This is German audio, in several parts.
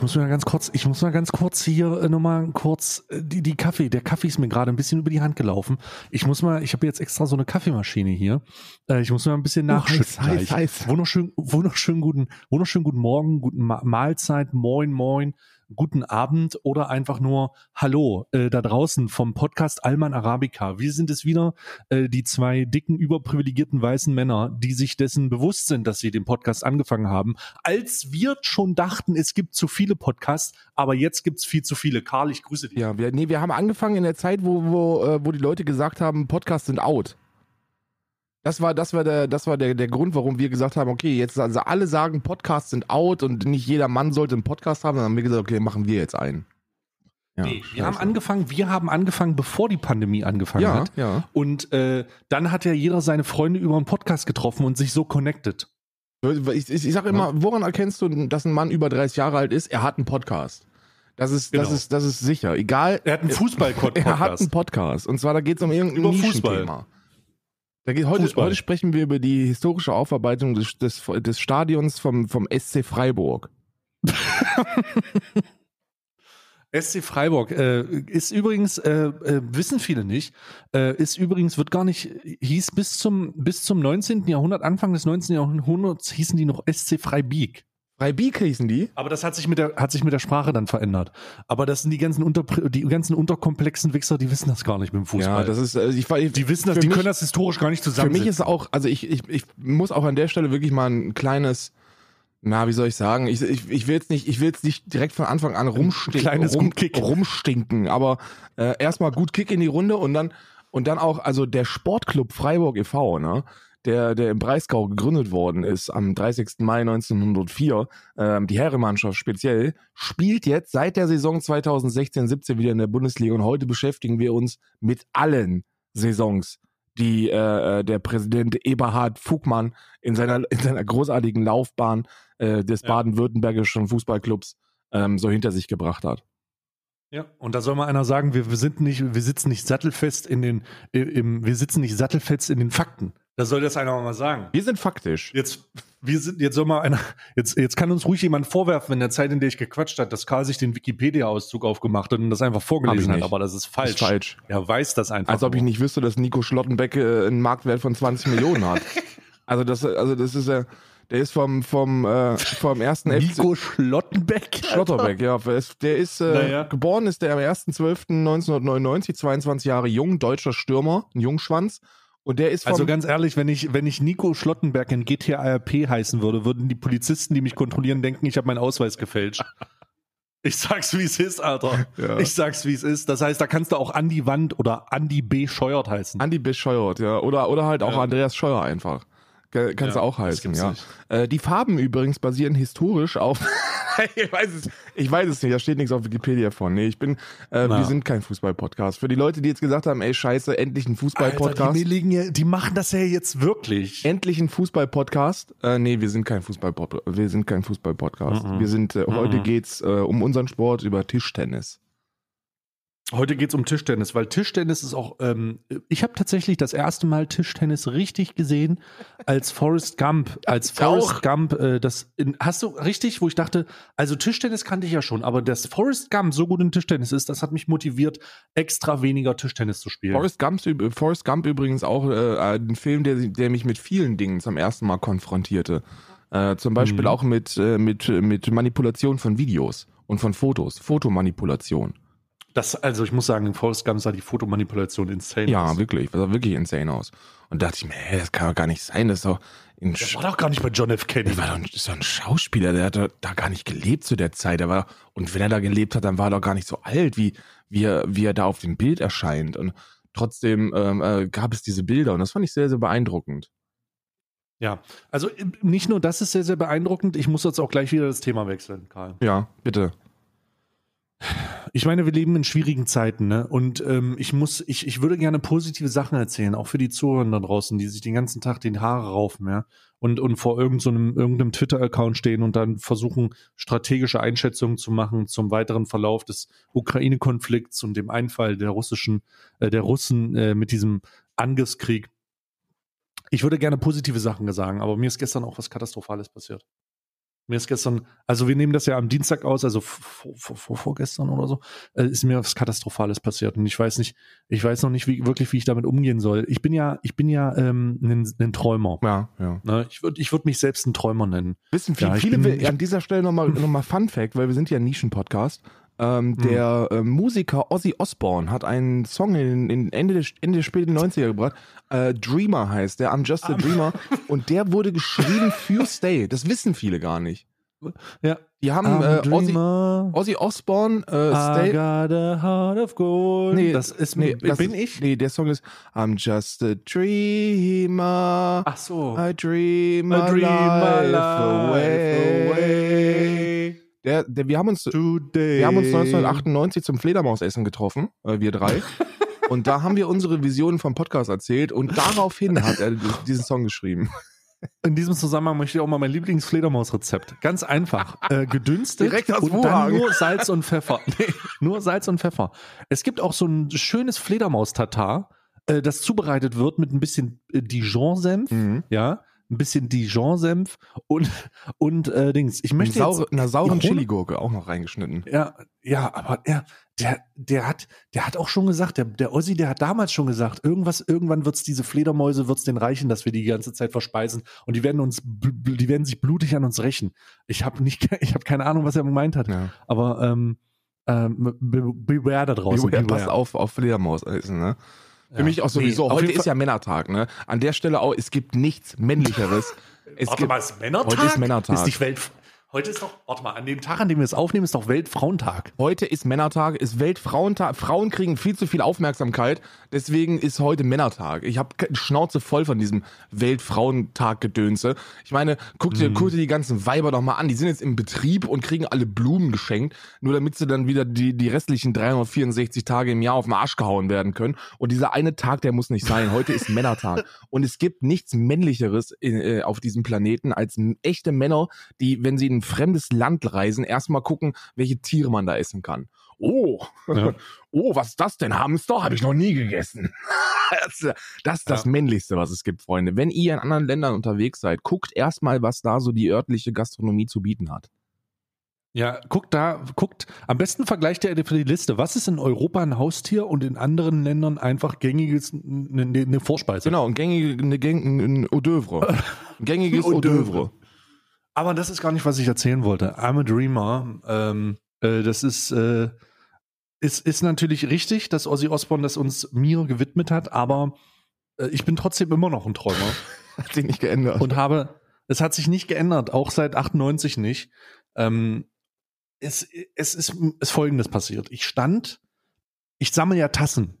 ich muss mal ganz kurz, ich muss mal ganz kurz hier äh, nochmal kurz äh, die, die Kaffee, der Kaffee ist mir gerade ein bisschen über die Hand gelaufen. Ich muss mal, ich habe jetzt extra so eine Kaffeemaschine hier. Äh, ich muss mal ein bisschen nachschütten. Oh, heiß, heiß, heiß. Wunderschön, wunderschön guten, wunderschön guten Morgen, guten Ma Mahlzeit, moin, moin guten Abend oder einfach nur Hallo äh, da draußen vom Podcast Alman Arabica. Wir sind es wieder, äh, die zwei dicken, überprivilegierten weißen Männer, die sich dessen bewusst sind, dass sie den Podcast angefangen haben, als wir schon dachten, es gibt zu viele Podcasts, aber jetzt gibt's viel zu viele. Karl, ich grüße dich. Ja, wir, nee, wir haben angefangen in der Zeit, wo, wo, äh, wo die Leute gesagt haben, Podcasts sind out. Das war, das war, der, das war der, der Grund, warum wir gesagt haben, okay, jetzt also alle sagen, Podcasts sind out und nicht jeder Mann sollte einen Podcast haben. Dann haben wir gesagt, okay, machen wir jetzt einen. Ja, nee, wir haben angefangen, wir haben angefangen, bevor die Pandemie angefangen Ja, hat. ja. Und äh, dann hat ja jeder seine Freunde über einen Podcast getroffen und sich so connected. Ich, ich, ich sage immer, woran erkennst du, dass ein Mann über 30 Jahre alt ist? Er hat einen Podcast. Das ist, das Genau. ist, das ist sicher. Egal. Er hat einen Fußball-Podcast. Er hat einen Podcast. Und zwar, da geht es um irgendein Über Fußball. Geht, heute, heute sprechen wir über die historische Aufarbeitung des, des, des Stadions vom, vom SC Freiburg. SC Freiburg äh, ist übrigens, äh, äh, wissen viele nicht, äh, ist übrigens, wird gar nicht, hieß bis zum, bis zum 19. Jahrhundert, Anfang des 19. Jahrhunderts hießen die noch SC Freibieg. Freibieg hießen die? Aber das hat sich mit der, hat sich mit der Sprache dann verändert. Aber das sind die ganzen, unter, die ganzen unterkomplexen Wichser, die wissen das gar nicht mit dem Fußball. Ja, das ist, also ich, ich, die wissen das, für die mich- können das historisch gar nicht Für zusammen. mich ist auch, also ich, ich, ich muss auch an der Stelle wirklich mal ein kleines, na, wie soll ich sagen, ich, ich, ich will jetzt nicht, ich will jetzt nicht direkt von Anfang an rumstinken, kleines rum, rumstinken, aber äh, erstmal gut Kick in die Runde und dann und dann auch, also der Sportclub Freiburg e.V., ne, der, der im Breisgau gegründet worden ist am 30. Mai 1904, ähm, die Herrenmannschaft speziell, spielt jetzt seit der Saison 2016-17 wieder in der Bundesliga und heute beschäftigen wir uns mit allen Saisons, die äh, äh, der Präsident Eberhard Fugmann in seiner, in seiner großartigen Laufbahn äh, des Ja. baden-württembergischen Fußballclubs ähm, so hinter sich gebracht hat. Ja, und da soll mal einer sagen, wir, wir sind nicht, wir sitzen nicht sattelfest in den, im, wir sitzen nicht sattelfest in den Fakten. Da soll das einer mal sagen. Wir sind faktisch. Jetzt, wir sind, jetzt soll mal einer, jetzt, jetzt kann uns ruhig jemand vorwerfen, in der Zeit, in der ich gequatscht hat, dass Karl sich den Wikipedia-Auszug aufgemacht hat und das einfach vorgelesen hat, aber das ist falsch. Ist falsch. Er weiß das einfach. Als ob ich nicht wüsste, dass Nico Schlottenbeck äh, einen Marktwert von 20 Millionen hat. Also das, also das ist ja, der ist vom, vom, äh, vom ersten FC Nico Schlottenbeck. Schlotterbeck, ja. Der ist, der ist äh, Naja. geboren ist der am 1.12.1999, 22 Jahre jung, deutscher Stürmer, ein Jungschwanz. Und der ist Also ganz ehrlich, wenn ich, wenn ich Nico Schlottenberg in GTARP heißen würde, würden die Polizisten, die mich kontrollieren, denken, ich habe meinen Ausweis gefälscht. Ich sag's, wie es ist, Alter. Ja. Ich sag's, wie es ist. Das heißt, da kannst du auch Andi Wand oder Andi B. Scheuert heißen. Andi bescheuert, ja. Oder, oder halt auch Ja. Andreas Scheuer einfach. Kannst Ja, du auch heißen, ja. Äh, die Farben übrigens basieren historisch auf. ich, weiß es, ich weiß es nicht, da steht nichts auf Wikipedia von. Nee, ich bin, äh, wir sind kein Fußball-Podcast. Für die Leute, die jetzt gesagt haben, ey, scheiße, endlich ein Fußball-Podcast. die, ja, die machen das ja jetzt wirklich. Endlich ein Fußball-Podcast. Äh, nee, wir sind kein Fußball-Pod wir sind kein Fußball-Podcast. Mhm. Wir sind, äh, heute Mhm. geht's äh, um unseren Sport über Tischtennis. Heute geht's um Tischtennis, weil Tischtennis ist auch. Ähm, ich habe tatsächlich das erste Mal Tischtennis richtig gesehen als Forrest Gump. Als Ja, auch. Forrest Gump, äh, das in, hast du richtig, wo ich dachte, also Tischtennis kannte ich ja schon, aber dass Forrest Gump so gut in Tischtennis ist, das hat mich motiviert, extra weniger Tischtennis zu spielen. Forrest Gump, Forrest Gump übrigens auch äh, ein Film, der, der mich mit vielen Dingen zum ersten Mal konfrontierte. Äh, zum Beispiel Mhm. auch mit, äh, mit, mit Manipulation von Videos und von Fotos, Fotomanipulation. Das, also ich muss sagen, in Forrest Gump sah die Fotomanipulation insane Ja, aus. wirklich, das sah wirklich insane aus. Und da dachte ich mir, hä, das kann doch gar nicht sein, das ist doch ein, Das war doch gar nicht bei John F. Kennedy. der war doch ein, das ein Schauspieler, der hat da gar nicht gelebt zu der Zeit. Der war, und wenn er da gelebt hat, dann war er doch gar nicht so alt, wie, wie, er, wie er da auf dem Bild erscheint. Und trotzdem ähm, äh, gab es diese Bilder und das fand ich sehr, sehr beeindruckend. Ja, also äh, nicht nur das ist sehr, sehr beeindruckend, ich muss jetzt auch gleich wieder das Thema wechseln, Karl. Ja, bitte. Ich meine, wir leben in schwierigen Zeiten, ne? Und ähm, ich muss, ich, ich würde gerne positive Sachen erzählen, auch für die Zuhörer da draußen, die sich den ganzen Tag den Haare raufen, ja, und, und vor irgendeinem, so einem- irgendeinem Twitter-Account stehen und dann versuchen, strategische Einschätzungen zu machen zum weiteren Verlauf des Ukraine-Konflikts und dem Einfall der russischen, äh, der Russen äh, mit diesem Angriffskrieg. Ich würde gerne positive Sachen sagen, aber mir ist gestern auch was Katastrophales passiert. Mir ist gestern, also wir nehmen das ja am Dienstag aus, also vor, vor, vor, vorgestern oder so, äh, ist mir was Katastrophales passiert und ich weiß nicht, ich weiß noch nicht wie, wirklich, wie ich damit umgehen soll. Ich bin ja, ich bin ja ähm, ein, ein Träumer. Ja, ja. Ne? Ich würde ich würd mich selbst ein Träumer nennen. Wissen viel, Ja, viele, bin- an dieser Stelle nochmal noch mal Fun Fact, weil wir sind ja ein Nischen-Podcast. Ähm, der äh, Musiker Ozzy Osbourne hat einen Song in, in Ende, des, Ende der späten 90er gebracht. Äh, Dreamer heißt der, I'm Just a Dreamer. Und der wurde geschrieben für Stay. Das wissen viele gar nicht. Ja. Die haben a äh, Ozzy. Ozzy Osbourne, äh, I Stay. got a heart of gold. Nee, das ist nee, das bin ist, ich? Nee, der Song ist I'm just a dreamer. Ach so. I dream I dream life, life away. away Der, der, wir haben uns today. Wir haben uns 1998 zum Fledermausessen getroffen, äh, wir drei. und da haben wir unsere Visionen vom Podcast erzählt und daraufhin hat er diesen Song geschrieben. In diesem Zusammenhang möchte ich auch mal mein Lieblingsfledermausrezept. Ganz einfach. Äh, gedünstet Direkt aus und dann Wuhan. nur Salz und Pfeffer. Nee, nur Salz und Pfeffer. Es gibt auch so ein schönes Fledermaus-Tatar, äh, das zubereitet wird mit ein bisschen äh, Dijon-Senf, Mhm. ja, ein bisschen Dijon-Senf und, und äh, Dings. Ich möchte Saure, jetzt, einer sauren die Chiligurke auch noch reingeschnitten. Ja, ja, aber er, der, der hat, der hat auch schon gesagt, der, der Ossi, der hat damals schon gesagt, irgendwas, irgendwann wird's diese Fledermäuse, wird's den reichen, dass wir die ganze Zeit verspeisen und die werden uns, die werden sich blutig an uns rächen. Ich habe nicht, ich habe keine Ahnung, was er gemeint hat, Ja. aber ähm, ähm, be- beware da draußen. Beware, beware. pass auf, auf Fledermausessen, ne? Für Ja. mich auch sowieso. Nee, Heute ist ja Männertag, ne? An der Stelle auch, es gibt nichts Männlicheres. Es Warte gibt, mal, ist Männertag? Heute ist Männertag. Ist nicht Welt, heute ist doch, warte mal, an dem Tag, an dem wir es aufnehmen, ist doch Weltfrauentag. Heute ist Männertag, ist Weltfrauentag. Frauen kriegen viel zu viel Aufmerksamkeit. Deswegen ist heute Männertag. Ich habe Schnauze voll von diesem Weltfrauentag-Gedönse. Ich meine, guck dir, guck dir die ganzen Weiber doch mal an. Die sind jetzt im Betrieb und kriegen alle Blumen geschenkt, nur damit sie dann wieder die, die restlichen 364 Tage im Jahr auf den Arsch gehauen werden können. Und dieser eine Tag, der muss nicht sein. Heute ist Männertag. Und es gibt nichts Männlicheres in, äh, auf diesem Planeten als echte Männer, die, wenn sie in ein fremdes Land reisen, erstmal gucken, welche Tiere man da essen kann. Oh, Ja. oh, was ist das denn? Hamster? Habe ich noch nie gegessen. das, das ist das Ja. Männlichste, was es gibt, Freunde. Wenn ihr in anderen Ländern unterwegs seid, guckt erstmal, was da so die örtliche Gastronomie zu bieten hat. Ja, guckt da, guckt, am besten vergleicht ihr für die Liste, was ist in Europa ein Haustier und in anderen Ländern einfach gängiges, eine ne, ne Vorspeise. Genau, ein gängige, eine ein Hors d'oeuvre. Ein gängiges Ein Aber das ist gar nicht, was ich erzählen wollte. I'm a Dreamer, ähm, äh, das ist, äh, ist, ist natürlich richtig, dass Ozzy Osbourne das uns mir gewidmet hat, aber äh, ich bin trotzdem immer noch ein Träumer Hat sich nicht geändert. und habe, es hat sich nicht geändert, auch seit 98 nicht. Ähm, es, es ist, ist Folgendes passiert. Ich stand, ich sammle ja Tassen.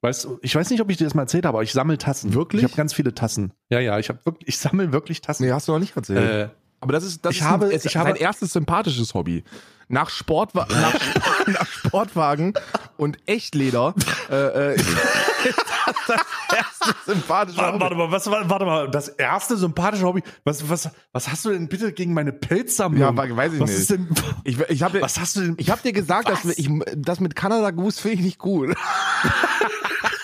Weißt du, ich weiß nicht, ob ich dir das mal erzählt habe, aber ich sammle Tassen. Wirklich? Ich habe ganz viele Tassen. Ja, ja, ich habe wirklich, ich sammle wirklich Tassen. nee, hast du noch nicht erzählt. äh, Aber das ist, das ich ist, habe- ein, ich habe- sein erstes sympathisches Hobby. Nach, Sportwa nach, Sport- nach Sportwagen und Echtleder äh, äh, ist das das erste sympathische Warte, Hobby. warte mal, was, war- warte mal, das erste sympathische Hobby. Was, was, was hast du denn bitte gegen meine Pelzsammlung? Ja, we- weiß ich was nicht. Ist denn, Ich, ich habe was hast du denn? ich hab dir gesagt, dass ich, das mit Canada Goose finde ich nicht gut.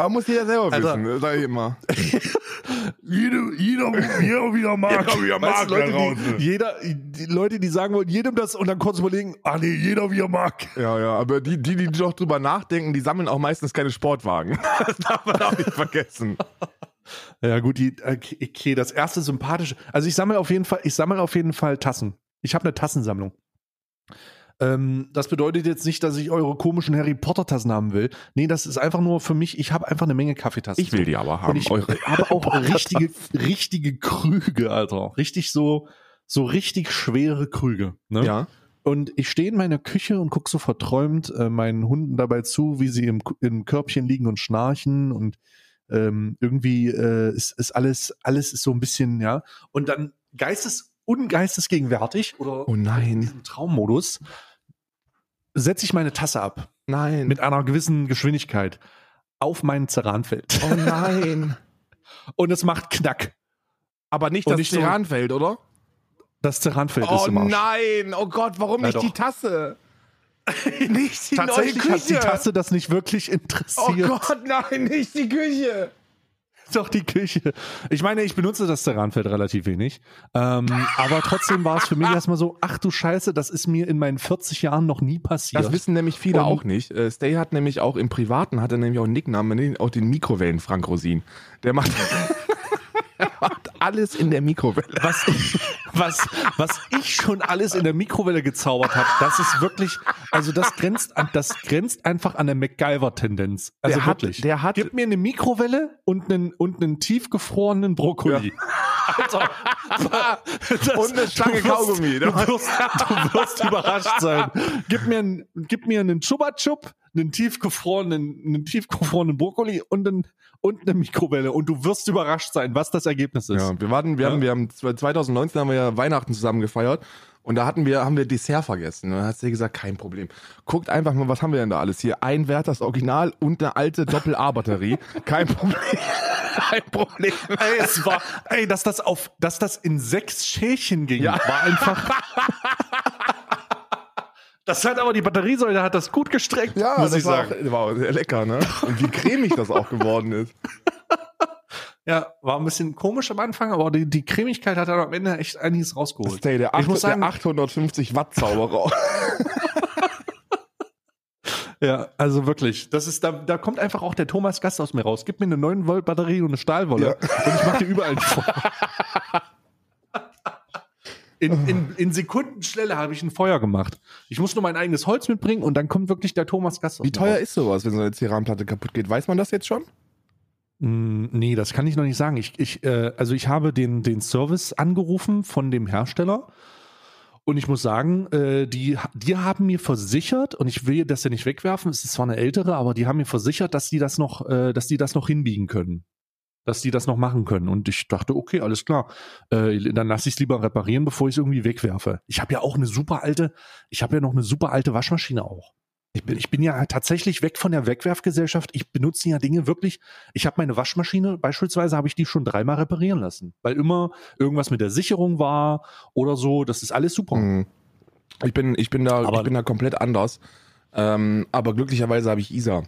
Aber muss jeder selber Alter. wissen, sag ich immer. jeder, jeder, jeder wieder mag. Jeder wie er mag, Weißt Leute, die, jeder, die Leute, die sagen wollen, jedem das und dann kurz überlegen, ah nee, jeder wie er mag. Ja, ja, aber die, die, die doch drüber nachdenken, die sammeln auch meistens keine Sportwagen. Das darf man auch nicht vergessen. Ja gut, die, okay, okay, das erste sympathische. Also ich sammle auf jeden Fall, ich sammle auf jeden Fall Tassen. Ich habe eine Tassensammlung. Ähm, das bedeutet jetzt nicht, dass ich eure komischen Harry Potter Tassen haben will. Nee, das ist einfach nur für mich, ich habe einfach eine Menge Kaffeetassen. Ich will die aber Und haben. ich eure habe auch richtige, richtige Krüge, Alter. Richtig so, so richtig schwere Krüge. Ne? Ja. Und ich stehe in meiner Küche und gucke so verträumt äh, meinen Hunden dabei zu, wie sie im, im Körbchen liegen und schnarchen und ähm, irgendwie äh, ist, ist alles, alles ist so ein bisschen, ja. Und dann geistes, ungeistesgegenwärtig oder Oh nein. in diesem Traummodus setze ich meine Tasse ab Nein. mit einer gewissen Geschwindigkeit auf mein Ceranfeld. oh nein. Und es macht Knack. Aber nicht Und das nicht so- Ceranfeld, oder? Das Ceranfeld ist Oh im Arsch. nein. Oh Gott, warum Ja, nicht doch. die Tasse? nicht die Tatsächlich neue hat die Küche. Tasse das nicht wirklich Oh interessiert. Gott, nein, nicht die Küche. doch die Küche. Ich meine, ich benutze das Terranfeld relativ wenig. Ähm, aber trotzdem war es für mich erstmal so, ach du Scheiße, das ist mir in meinen 40 Jahren noch nie passiert. Das wissen nämlich viele Und- auch nicht. Äh, Stay hat nämlich auch im Privaten, hat er nämlich auch einen Nicknamen, auch den Mikrowellen Frank Rosin. Der macht, macht alles in der Mikrowelle. was, was, was ich schon alles in der Mikrowelle gezaubert habe, das ist wirklich, also das grenzt an, das grenzt einfach an der MacGyver-Tendenz. Also Der hat- wirklich. der hat- Gib mir eine Mikrowelle und einen, und einen tiefgefrorenen Brokkoli. Alter, das- Und eine Stange du wirst- Kaugummi. Du wirst, du wirst überrascht sein. Gib mir, einen, gib mir einen Chupa Chup, einen tiefgefrorenen, einen tiefgefrorenen Brokkoli und, einen, und eine Mikrowelle und du wirst überrascht sein, was das Ergebnis ist. Ja, wir warten, wir Ja. haben, wir haben 2019 haben wir ja Weihnachten zusammen gefeiert und da hatten wir, haben wir Dessert vergessen. Und dann hat sie gesagt, kein Problem. Guckt einfach mal, was haben wir denn da alles hier? Ein Werthers Original und eine alte Doppel-A-Batterie. Kein Problem. kein Problem. Ey, es war, ey, dass das auf, dass das in sechs Schälchen ging, Ja. war einfach. Das hat aber die Batteriesäule hat das gut gestreckt, muss das ich war, sagen. Auch, war lecker, ne? Und wie cremig das auch geworden ist. Ja, war ein bisschen komisch am Anfang, aber die, die Cremigkeit hat dann am Ende echt einiges rausgeholt. Stay, der, Ich 8, muss sagen- der 850 Watt Zauberer. Ja, also wirklich. Das ist, da, da kommt einfach auch der Thomas Gast aus mir raus. Gib mir eine 9 Volt Batterie und eine Stahlwolle Ja. und ich mache dir überall ein Feuer. In, in, in Sekundenschnelle habe ich ein Feuer gemacht. Ich muss nur mein eigenes Holz mitbringen und dann kommt wirklich der Thomas Gast Wie teuer ist sowas, wenn so eine Ceranplatte kaputt geht? Weiß man das jetzt schon? Mm, Nee, das kann ich noch nicht sagen. Ich, ich, äh, also ich habe den, den Service angerufen von dem Hersteller und ich muss sagen, äh, die, die haben mir versichert, und ich will das ja nicht wegwerfen, es ist zwar eine ältere, aber die haben mir versichert, dass die das noch, äh, dass die das noch hinbiegen können. Dass die das noch machen können. Und ich dachte, okay, alles klar. Äh, dann lasse ich es lieber reparieren, bevor ich es irgendwie wegwerfe. Ich habe ja auch eine super alte, ich habe ja noch eine super alte Waschmaschine auch. Ich bin, ich bin ja tatsächlich weg von der Wegwerfgesellschaft. Ich benutze ja Dinge wirklich. Ich habe meine Waschmaschine, beispielsweise habe ich die schon dreimal reparieren lassen, weil immer irgendwas mit der Sicherung war oder so. Das ist alles super. Hm. Ich bin, ich bin da, Aber- ich bin da komplett anders. Ähm, aber glücklicherweise habe ich Isa.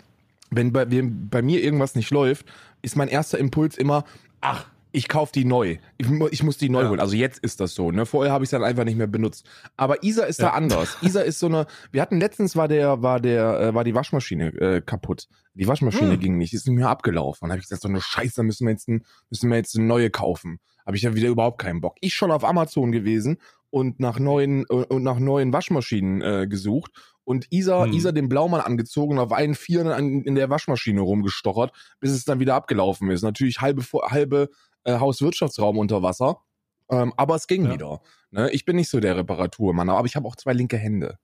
Wenn bei, wenn bei mir irgendwas nicht läuft, ist mein erster Impuls immer, ach, ich kaufe die neu. Ich, ich muss die neu Ja. holen. Also jetzt ist das so. Ne? Vorher habe ich es dann einfach nicht mehr benutzt. Aber Isa ist da Ja. anders. Isa ist so eine. Wir hatten letztens war der, war der, äh, war die Waschmaschine äh, kaputt. Die Waschmaschine Hm. ging nicht, ist nicht mehr abgelaufen. Und habe ich gesagt, so eine Scheiße, da müssen wir jetzt, ein, müssen wir jetzt eine neue kaufen. Habe ich ja wieder überhaupt keinen Bock. Ich schon auf Amazon gewesen und nach neuen äh, und nach neuen Waschmaschinen äh, gesucht und Isa, Hm. Isa den Blaumann angezogen und auf einen Vieren in der Waschmaschine rumgestochert, bis es dann wieder abgelaufen ist. Natürlich halbe halbe äh, Hauswirtschaftsraum unter Wasser, ähm, aber es ging Ja. wieder. Ne? Ich bin nicht so der Reparaturmann, aber ich habe auch zwei linke Hände.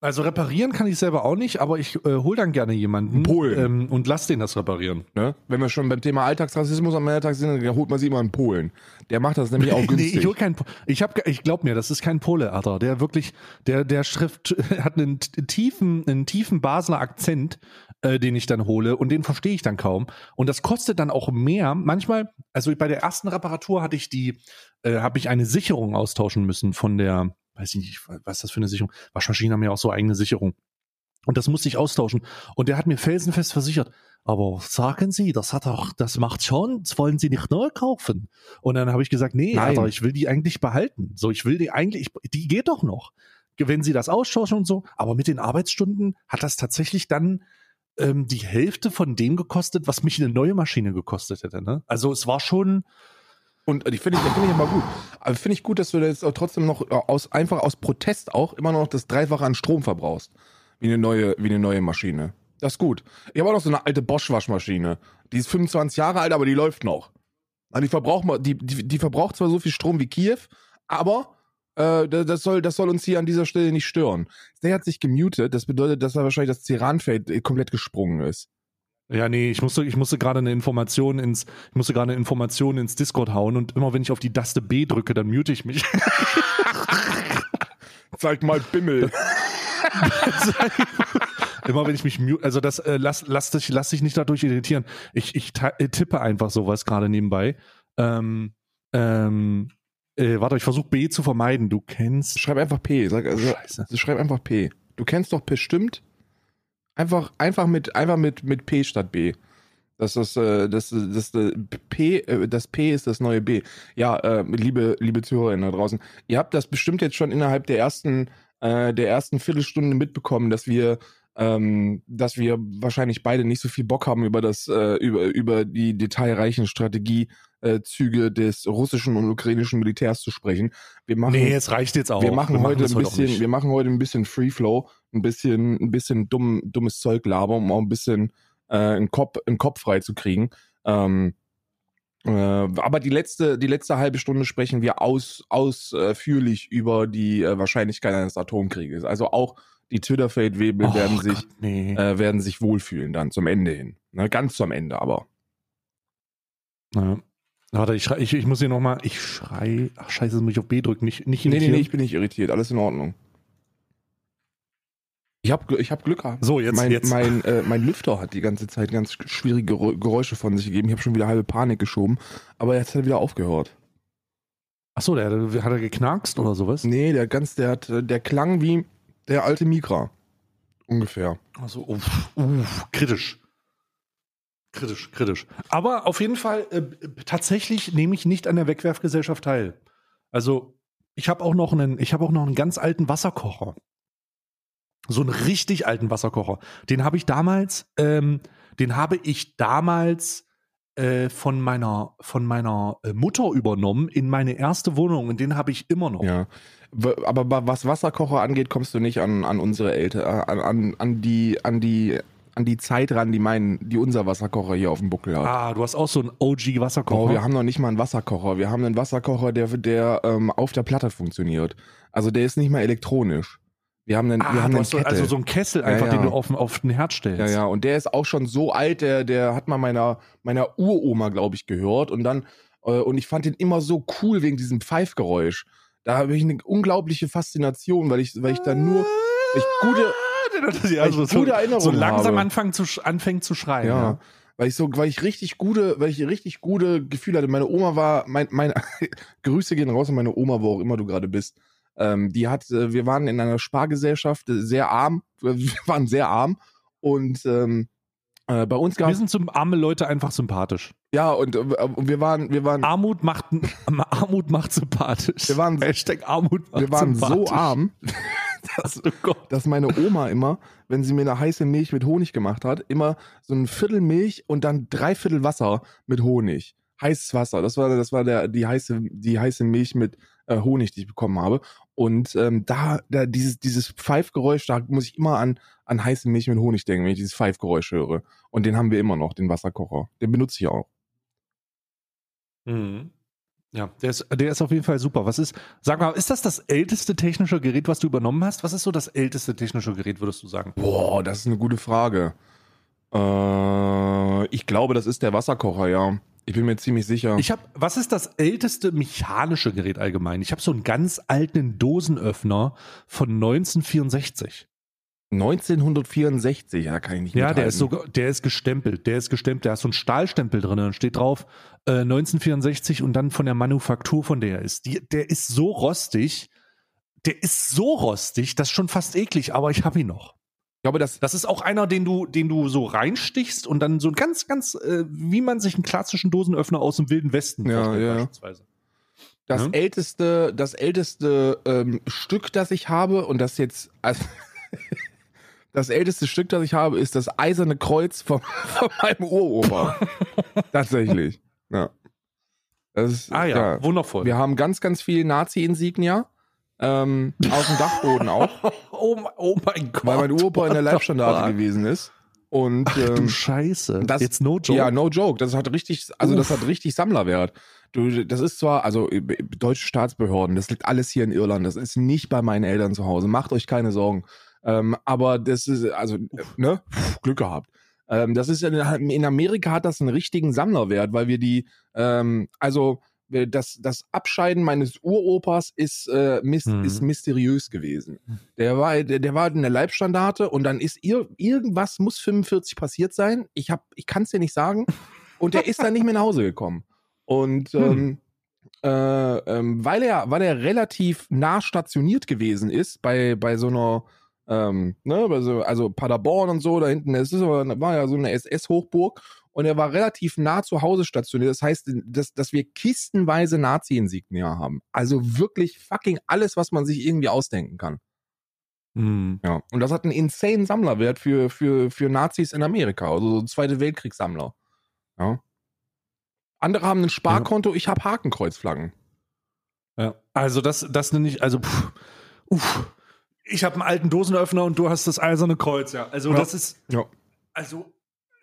Also reparieren kann ich selber auch nicht, aber ich äh, hol dann gerne jemanden Polen. Ähm, und lass den das reparieren. Ne? Wenn wir schon beim Thema Alltagsrassismus am Alltag sind, dann holt man sie immer in Polen. Der macht das nämlich auch nee, günstig. ich hol keinen. Po- Ich habe, ich glaub mir, das ist kein Pole, Alter. Der wirklich, der, der Schrift hat einen tiefen, einen tiefen Basler Akzent, äh, den ich dann hole und den verstehe ich dann kaum. Und das kostet dann auch mehr. Manchmal, also bei der ersten Reparatur hatte ich die, äh, habe ich eine Sicherung austauschen müssen von der, weiß ich nicht, was ist das für eine Sicherung? Waschmaschinen haben ja auch so eigene Sicherung. Und das musste ich austauschen. Und der hat mir felsenfest versichert, aber sagen Sie, das hat auch, das macht schon, das wollen Sie nicht neu kaufen. Und dann habe ich gesagt, nee, Nein. Alter, ich will die eigentlich behalten. So, ich will die eigentlich, ich, die geht doch noch. Wenn Sie das austauschen und so. Aber mit den Arbeitsstunden hat das tatsächlich dann ähm, die Hälfte von dem gekostet, was mich eine neue Maschine gekostet hätte. Ne? Also es war schon, Und die finde ich, finde ich immer gut. Aber finde ich gut, dass du jetzt auch trotzdem noch äh, aus, einfach aus Protest auch immer noch das Dreifache an Strom verbrauchst. Wie eine neue, wie eine neue Maschine. Das ist gut. Ich habe auch noch so eine alte Bosch-Waschmaschine. Die ist 25 Jahre alt, aber die läuft noch. Also die, verbraucht, die, die, die verbraucht zwar so viel Strom wie Kiew, aber äh, da- das, soll, das soll uns hier an dieser Stelle nicht stören. Der hat sich gemutet, das bedeutet, dass er wahrscheinlich das Ceranfeld äh, komplett gesprungen ist. Ja, nee, ich musste, ich musste gerade eine Information ins, ich musste gerade eine Information ins Discord hauen und immer wenn ich auf die Taste B drücke, dann mute ich mich. Zeig mal Bimmel. immer wenn ich mich mute, also das, äh, lass, lass dich, lass dich nicht dadurch irritieren. Ich, ich äh, tippe einfach sowas gerade nebenbei. Ähm, ähm, äh, warte, ich versuche B zu vermeiden. Du kennst. Schreib einfach P. Sag, also, Scheiße. also schreib einfach P. Du kennst doch bestimmt. Einfach, einfach mit, einfach mit, mit P statt B. Das ist äh, das, das, das P, äh, das P ist das neue B. Ja, äh, liebe liebe Zuhörerinnen da draußen, ihr habt das bestimmt jetzt schon innerhalb der ersten äh, der ersten Viertelstunde mitbekommen, dass wir ähm, dass wir wahrscheinlich beide nicht so viel Bock haben über das äh, über über die detailreichen Strategiezüge des russischen und ukrainischen Militärs zu sprechen. Wir machen nee, es reicht jetzt auch. wir machen Wir heute das ein heute bisschen wir machen heute ein bisschen Free Flow, ein bisschen ein bisschen dumm dummes Zeug labern, um auch ein bisschen äh, einen Kopf einen Kopf frei zu kriegen. Ähm, äh, aber die letzte, die letzte halbe Stunde sprechen wir aus, ausführlich über die äh, Wahrscheinlichkeit eines Atomkrieges. Also auch die Twitter-Fade-Webel werden sich, Gott, nee. äh, werden sich wohlfühlen dann zum Ende hin. Ne? Ganz zum Ende aber. Ja. Warte, ich, schrei, ich, ich muss hier nochmal, ich schrei, ach scheiße, muss ich auf B drücken, nicht, nicht Nee, nee, nee, ich bin nicht irritiert. Alles in Ordnung. Ich habe ich hab Glück gehabt. So, jetzt, mein, jetzt. Mein, äh, mein Lüfter hat die ganze Zeit ganz schwierige Gerä- Geräusche von sich gegeben. Ich habe schon wieder halbe Panik geschoben. Aber jetzt hat er wieder aufgehört. Achso, der, der, hat er geknackst oder sowas? Nee, der ganz, der hat, äh, der klang wie der alte Mikra. Ungefähr. Also, uff, uff, kritisch. Kritisch, kritisch. Aber auf jeden Fall, äh, tatsächlich nehme ich nicht an der Wegwerfgesellschaft teil. Also, ich habe auch noch einen, ich habe auch noch einen ganz alten Wasserkocher. So einen richtig alten Wasserkocher. Den habe ich damals, ähm, den habe ich damals äh, von meiner, von meiner äh, Mutter übernommen in meine erste Wohnung und den habe ich immer noch. Ja. Aber wa- was Wasserkocher angeht, kommst du nicht an, an unsere Eltern, an, an, an die, an die, an die Zeit ran, die mein, die unser Wasserkocher hier auf dem Buckel hat. Ah, du hast auch so einen OG Oh, Wasserkocher. wir haben noch nicht mal einen Wasserkocher. Wir haben einen Wasserkocher, der, der ähm, auf der Platte funktioniert. Also der ist nicht mal elektronisch. Wir haben einen, ah, wir haben du einen hast so, Kettel. also so einen Kessel Ja, einfach, ja. den du auf, auf den Herd stellst. Ja, ja, und der ist auch schon so alt, der, der hat mal meiner, meiner Uroma, glaube ich, gehört. Und dann, äh, und ich fand den immer so cool wegen diesem Pfeifgeräusch. Da habe ich eine unglaubliche Faszination, weil ich, weil ich da nur, ich gute, ja, weil ich also so, so langsam anfangen zu, anfängt zu schreien. Ja. Ja. Weil ich so, weil ich richtig gute, weil ich richtig gute Gefühle hatte. Meine Oma war, mein, meine Grüße gehen raus an meine Oma, wo auch immer du gerade bist. Ähm, die hat, äh, wir waren in einer Spargesellschaft, äh, sehr arm, wir waren sehr arm und ähm, äh, bei uns gab Wir sind zum arme Leute einfach sympathisch. ja und, äh, wir waren, wir waren, Armut macht, Armut macht sympathisch. Wir waren- Hashtag Armut macht wir waren so arm, dass, Oh dass meine Oma immer, wenn sie mir eine heiße Milch mit Honig gemacht hat, immer so ein Viertel Milch und dann drei Viertel Wasser mit Honig. Heißes Wasser. Das war, das war der, die heiße, die heiße Milch mit äh, Honig, die ich bekommen habe. Und ähm, da, da dieses, dieses Pfeifgeräusch, da muss ich immer an, an heiße Milch mit Honig denken, wenn ich dieses Pfeifgeräusch höre. Und den haben wir immer noch, den Wasserkocher. Den benutze ich auch. Mhm. Ja, der ist, der ist auf jeden Fall super. Was ist, sag mal, ist das das älteste technische Gerät, was du übernommen hast? Was ist so das älteste technische Gerät, würdest du sagen? Boah, das ist eine gute Frage. Äh, ich glaube, das ist der Wasserkocher, ja. Ich bin mir ziemlich sicher. Ich habe, was ist das älteste mechanische Gerät allgemein? Ich habe so einen ganz alten Dosenöffner von 1964. 1964, ja, kann ich nicht Ja, der ist sogar, der ist gestempelt, der ist gestempelt, der hat so einen Stahlstempel drin, dann steht drauf äh, 1964 und dann von der Manufaktur, von der er ist. Die, der ist so rostig, der ist so rostig, das ist schon fast eklig, aber ich habe ihn noch. Ich glaube, das, Das ist auch einer, den du, den du so reinstichst und dann so ein ganz, ganz, äh, wie man sich einen klassischen Dosenöffner aus dem Wilden Westen Ja, vorstellt, ja. beispielsweise. das Ja. älteste, das älteste ähm, Stück, das ich habe, und das jetzt, also, das älteste Stück, das ich habe, ist das eiserne Kreuz von, von meinem Uropa. Tatsächlich. Ja. Das ist, Ah ja, wundervoll. Wir haben ganz, ganz viel Nazi-Insignia. Ähm, auf dem Dachboden auch, oh, mein- oh mein Gott. weil mein Uropa in der Leibstandarte gewesen ist. Und Ach ähm, du Scheiße. das- Jetzt no joke. Ja, no joke. Das hat richtig, also das Uff. hat richtig Sammlerwert. Du, das ist zwar, also äh, deutsche Staatsbehörden, das liegt alles hier in Irland. Das ist nicht bei meinen Eltern zu Hause. Macht euch keine Sorgen. Ähm, aber das ist, also, äh, ne, Puh, Glück gehabt. Ähm, das ist in, in Amerika hat das einen richtigen Sammlerwert, weil wir die, ähm, also das, das Abscheiden meines Uropas ist, äh, mis Mhm. ist mysteriös gewesen. Der war, der, der war in der Leibstandarte und dann ist ir irgendwas muss 45 passiert sein. Ich hab, ich kann es dir nicht sagen. Und der ist dann nicht mehr nach Hause gekommen. Und ähm, äh, ähm, weil er, weil er relativ nah stationiert gewesen ist bei, bei so einer ähm, ne, also, also Paderborn und so, da hinten, es ist, war ja so eine SS-Hochburg und er war relativ nah zu Hause stationiert. Das heißt, dass, dass wir kistenweise Nazi-Insignia haben. Also wirklich fucking alles, was man sich irgendwie ausdenken kann. Hm. Ja. Und das hat einen insane Sammlerwert für, für, für Nazis in Amerika, also so Zweite Weltkriegssammler. Ja. Andere haben ein Sparkonto, ich habe Hakenkreuzflaggen. Ja. Also das, das nenne ich, also pff, uff. ich habe einen alten Dosenöffner und du hast das eiserne Kreuz, ja. Also Ja. das ist, Ja. also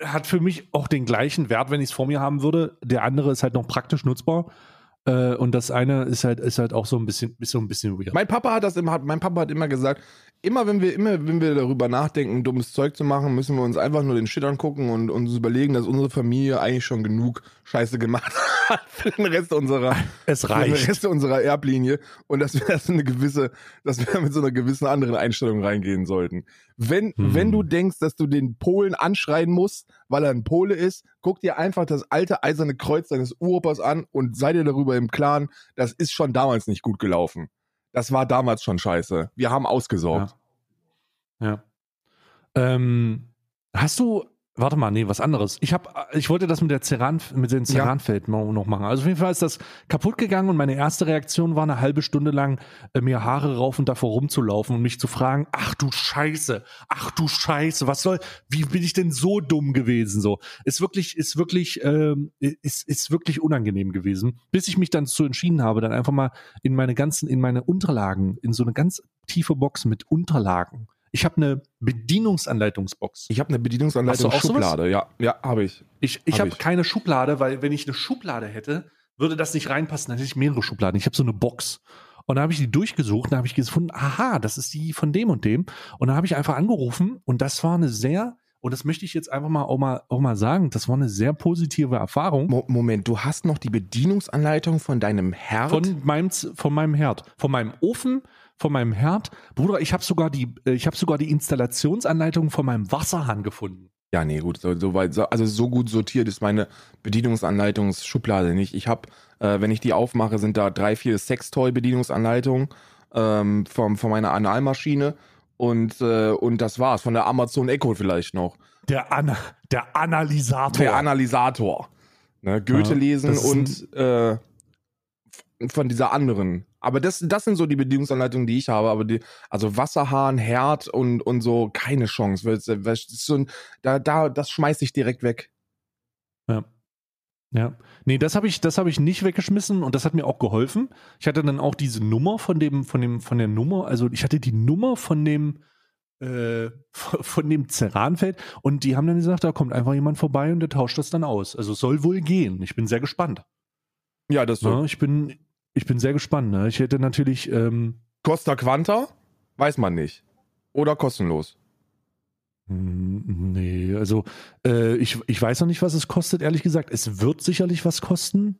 hat für mich auch den gleichen Wert, wenn ich es vor mir haben würde. Der andere ist halt noch praktisch nutzbar. Äh, und das eine ist halt, ist halt auch so ein bisschen, ist so ein bisschen weird. Mein Papa hat das immer, mein Papa hat immer gesagt, immer wenn wir, immer wenn wir darüber nachdenken, dummes Zeug zu machen, müssen wir uns einfach nur den Shit angucken und uns überlegen, dass unsere Familie eigentlich schon genug Scheiße gemacht hat für den Rest unserer, es für den reicht. Rest unserer Erblinie und dass wir das eine gewisse, dass wir mit so einer gewissen anderen Einstellung reingehen sollten. Wenn, Hm. wenn du denkst, dass du den Polen anschreien musst, weil er ein Pole ist, guck dir einfach das alte eiserne Kreuz deines Uropas an und sei dir darüber im Klaren, das ist schon damals nicht gut gelaufen. Das war damals schon scheiße. Wir haben ausgesorgt. Ja. Ähm, hast du, warte mal, nee, was anderes. Ich habe, ich wollte das mit der Ceran, mit dem Ceranfeld mal noch machen. Also auf jeden Fall ist das kaputt gegangen und meine erste Reaktion war eine halbe Stunde lang äh, mir Haare rauf und davor rumzulaufen und mich zu fragen, ach du Scheiße, ach du Scheiße, was soll, wie bin ich denn so dumm gewesen? So, ist wirklich, ist wirklich, ähm, ist, ist wirklich unangenehm gewesen, bis ich mich dann zu entschieden habe, dann einfach mal in meine ganzen, in meine Unterlagen, in so eine ganz tiefe Box mit Unterlagen. Ich habe eine Bedienungsanleitungsbox. Ich habe eine Bedienungsanleitung Hast du auch sowas? Schublade. Ja, ja, habe ich. Ich, ich Hab habe ich. keine Schublade, weil wenn ich eine Schublade hätte, würde das nicht reinpassen. Dann hätte ich mehrere Schubladen. Ich habe so eine Box. Und da habe ich die durchgesucht und da habe ich gefunden, aha, das ist die von dem und dem. Und da habe ich einfach angerufen und das war eine sehr, und das möchte ich jetzt einfach mal auch mal, auch mal sagen, das war eine sehr positive Erfahrung. Mo Moment, du hast noch die Bedienungsanleitung von deinem Herd? Von meinem, von meinem Herd, von meinem Ofen, von meinem Herd. Bruder, ich habe sogar die, äh, ich habe sogar die Installationsanleitung von meinem Wasserhahn gefunden. Ja, nee, gut, so, so weit, so, also so gut sortiert ist meine Bedienungsanleitungsschublade nicht. Ich habe, äh, wenn ich die aufmache, sind da drei, vier Sextoy-Bedienungsanleitungen ähm, vom, von meiner Analmaschine und, äh, und das war's. Von der Amazon Echo vielleicht noch. Der, Ana, der Analysator. Der Analysator. Ne, Goethe Ja, lesen und äh, von dieser anderen. Aber das, das sind so die Bedienungsanleitungen, die ich habe. Aber die, also Wasserhahn, Herd und, und so, keine Chance. Ist so da, da, das schmeiß ich direkt weg. Ja. Ja. Nee, das habe ich, das habe ich nicht weggeschmissen und das hat mir auch geholfen. Ich hatte dann auch diese Nummer von dem, von dem, von der Nummer, also ich hatte die Nummer von dem, äh, von dem Ceranfeld und die haben dann gesagt, da kommt einfach jemand vorbei und der tauscht das dann aus. Also es soll wohl gehen. Ich bin sehr gespannt. Ja, das so. Ja, ich bin, ich bin sehr gespannt. Ne? Ich hätte natürlich, ähm, Costa Quanta? Weiß man nicht. Oder kostenlos. Hm, Nee, also äh, ich, ich weiß noch nicht, was es kostet, ehrlich gesagt. Es wird sicherlich was kosten,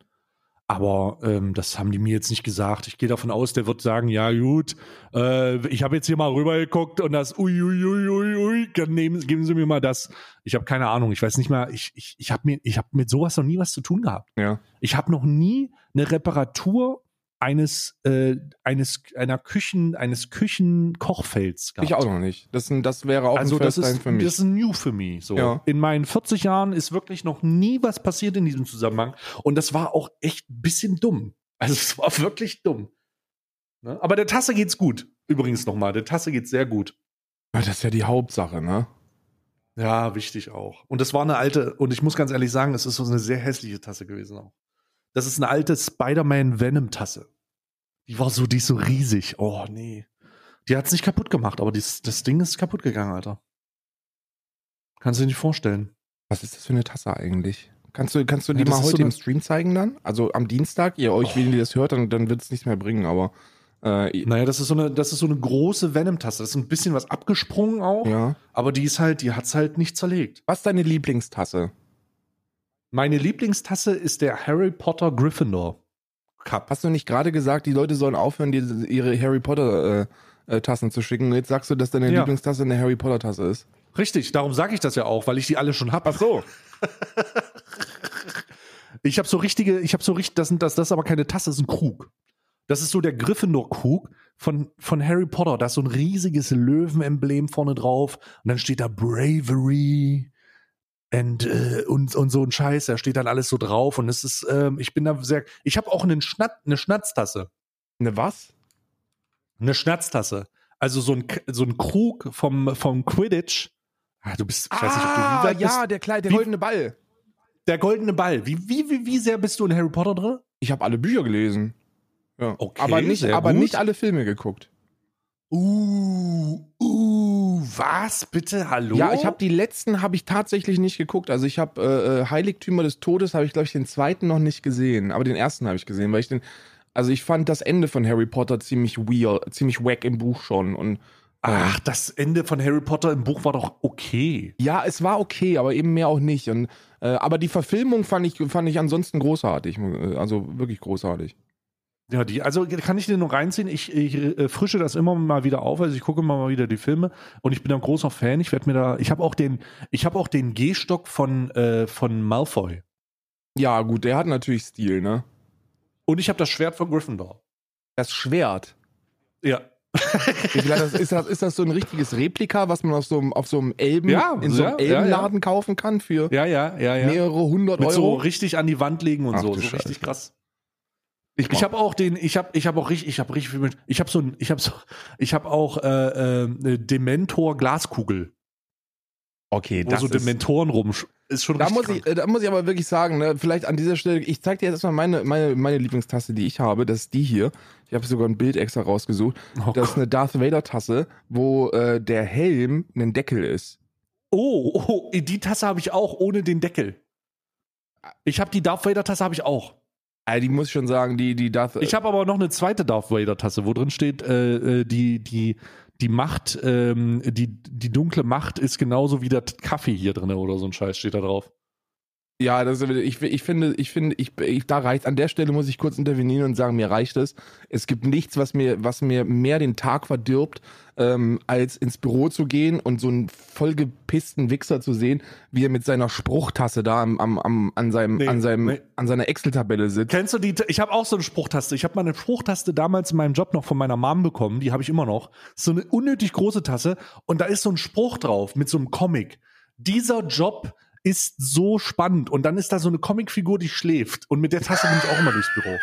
aber ähm, das haben die mir jetzt nicht gesagt. Ich gehe davon aus, der wird sagen, ja gut, äh, ich habe jetzt hier mal rübergeguckt und das ui, ui, ui, ui, nehmen, geben Sie mir mal das. Ich habe keine Ahnung, ich weiß nicht mal, ich, ich, ich habe mir, ich habe mit sowas noch nie was zu tun gehabt. Ja. Ich habe noch nie eine Reparatur eines, äh, eines, einer Küchen, eines Küchenkochfelds gehabt. Ich auch noch nicht. Das, ein- das wäre auch Also ein das First Time ist, für mich. das ist new für mich. So. Ja. In meinen 40 Jahren ist wirklich noch nie was passiert in diesem Zusammenhang. Und das war auch echt ein bisschen dumm. Also es war wirklich dumm. Ne? Aber der Tasse geht's gut. Übrigens nochmal, der Tasse geht's sehr gut. Ja, das ist ja die Hauptsache, ne? Ja, wichtig auch. Und das war eine alte, und ich muss ganz ehrlich sagen, es ist so eine sehr hässliche Tasse gewesen auch. Das ist eine alte Spider-Man Venom-Tasse. Die war so, die ist so riesig. Oh, nee. Die hat's nicht kaputt gemacht, aber dies, das Ding ist kaputt gegangen, Alter. Kannst du dir nicht vorstellen. Was ist das für eine Tasse eigentlich? Kannst du, kannst du die Ja, mal heute so im eine- Stream zeigen dann? Also am Dienstag, ihr euch, Oh. wenn ihr das hört, dann, dann wird es nichts mehr bringen, aber äh, Naja, das ist so eine, das ist so eine große Venom-Tasse. Das ist ein bisschen was abgesprungen auch, ja. aber die ist halt, die hat's halt nicht zerlegt. Was ist deine Lieblingstasse? Meine Lieblingstasse ist der Harry Potter Gryffindor Cup. Hast du nicht gerade gesagt, die Leute sollen aufhören, dir ihre Harry Potter äh, äh, Tassen zu schicken? Und jetzt sagst du, dass deine Ja. Lieblingstasse eine Harry Potter Tasse ist. Richtig, darum sage ich das ja auch, weil ich die alle schon hab. Ach so. Ich habe so richtige, ich habe so richtig, das, sind- das, das ist aber keine Tasse, das ist ein Krug. Das ist so der Gryffindor-Krug von, von Harry Potter. Da ist so ein riesiges Löwenemblem vorne drauf. Und dann steht da Bravery and, äh, und, und so ein Scheiß. Da steht dann alles so drauf. Und es ist, ähm, ich bin da sehr. Ich habe auch einen Schnat, eine Schnatztasse. Eine was? Eine Schnatztasse. Also so ein, so ein Krug vom, vom Quidditch. Ah, du bist, ich weiß nicht, ob du wie Ah, weit ja, bist. der, Kleid, der Wie- goldene Ball. Der goldene Ball. Wie, wie, wie, wie sehr bist du in Harry Potter drin? Ich habe alle Bücher gelesen. Ja. Okay, aber nicht, aber gut. nicht alle Filme geguckt. Uh, uh, was bitte? Hallo? Ja, ich habe die letzten habe ich tatsächlich nicht geguckt. Also ich habe äh, äh, Heiligtümer des Todes habe ich glaube ich den zweiten noch nicht gesehen, aber den ersten habe ich gesehen, weil ich den also ich fand das Ende von Harry Potter ziemlich weird, ziemlich wack im Buch schon und Ach, das Ende von Harry Potter im Buch war doch okay. ja, es war okay, aber eben mehr auch nicht und äh, aber die Verfilmung fand ich fand ich ansonsten großartig, äh, also wirklich großartig. Ja, die, also kann ich dir noch reinziehen. Ich, ich äh, frische das immer mal wieder auf. Also ich gucke immer mal wieder die Filme und ich bin ein großer Fan. Ich werde mir da, ich habe auch den, ich habe auch den Gehstock von, äh, von Malfoy. Ja, gut, der hat natürlich Stil, ne? Und ich habe das Schwert von Gryffindor. Das Schwert. Ja. Hat das, ist, das, ist das so ein richtiges Replika, was man auf so einem, auf so einem Elben, Ja, in so einem ja, ja, Elbenladen kaufen kann für Ja, ja, ja, ja. mehrere hundert Mit so Euro? richtig an die Wand legen und Ach so. So Scheiße. richtig krass. Ich, Ich habe auch den, ich habe, ich habe auch richtig, ich habe richtig viel ich habe so ein, ich habe so, ich habe auch äh, äh, eine Dementor Glaskugel, okay, wo das so ist, Dementoren rum, ist schon da muss ich, krank. äh, da muss ich aber wirklich sagen, ne, vielleicht an dieser Stelle, ich zeig dir jetzt erstmal meine, meine, meine Lieblingstasse, die ich habe, das ist die hier. Ich habe sogar ein Bild extra rausgesucht. Oh, Das ist eine Darth Vader Tasse, wo äh, der Helm ein Deckel ist. oh, oh, die Tasse habe ich auch ohne den Deckel. Ich habe die Darth Vader Tasse habe ich auch. Also die muss ich schon sagen, die, die Darth Ich habe aber noch eine zweite Darth Vader Tasse, wo drin steht, äh, äh, die, die, die Macht, ähm, die, die dunkle Macht ist genauso wie der Kaffee hier drin oder so ein Scheiß steht da drauf. Ja, das, ich, ich finde, ich finde, ich, ich, da reicht, an der Stelle muss ich kurz intervenieren und sagen, mir reicht es. Es gibt nichts, was mir, was mir mehr den Tag verdirbt, ähm, als ins Büro zu gehen und so einen vollgepissten Wichser zu sehen, wie er mit seiner Spruchtasse da am, am, am, an seinem, Nee, an seinem, nee. an seiner Excel-Tabelle sitzt. Kennst du die? Ich habe auch so eine Spruchtaste. Ich habe mal eine Spruchtaste damals in meinem Job noch von meiner Mom bekommen. Die habe ich immer noch. So eine unnötig große Tasse und da ist so ein Spruch drauf mit so einem Comic. Dieser Job ist so spannend und dann ist da so eine Comicfigur, die schläft und mit der Tasse bin ich auch immer durchs Büro.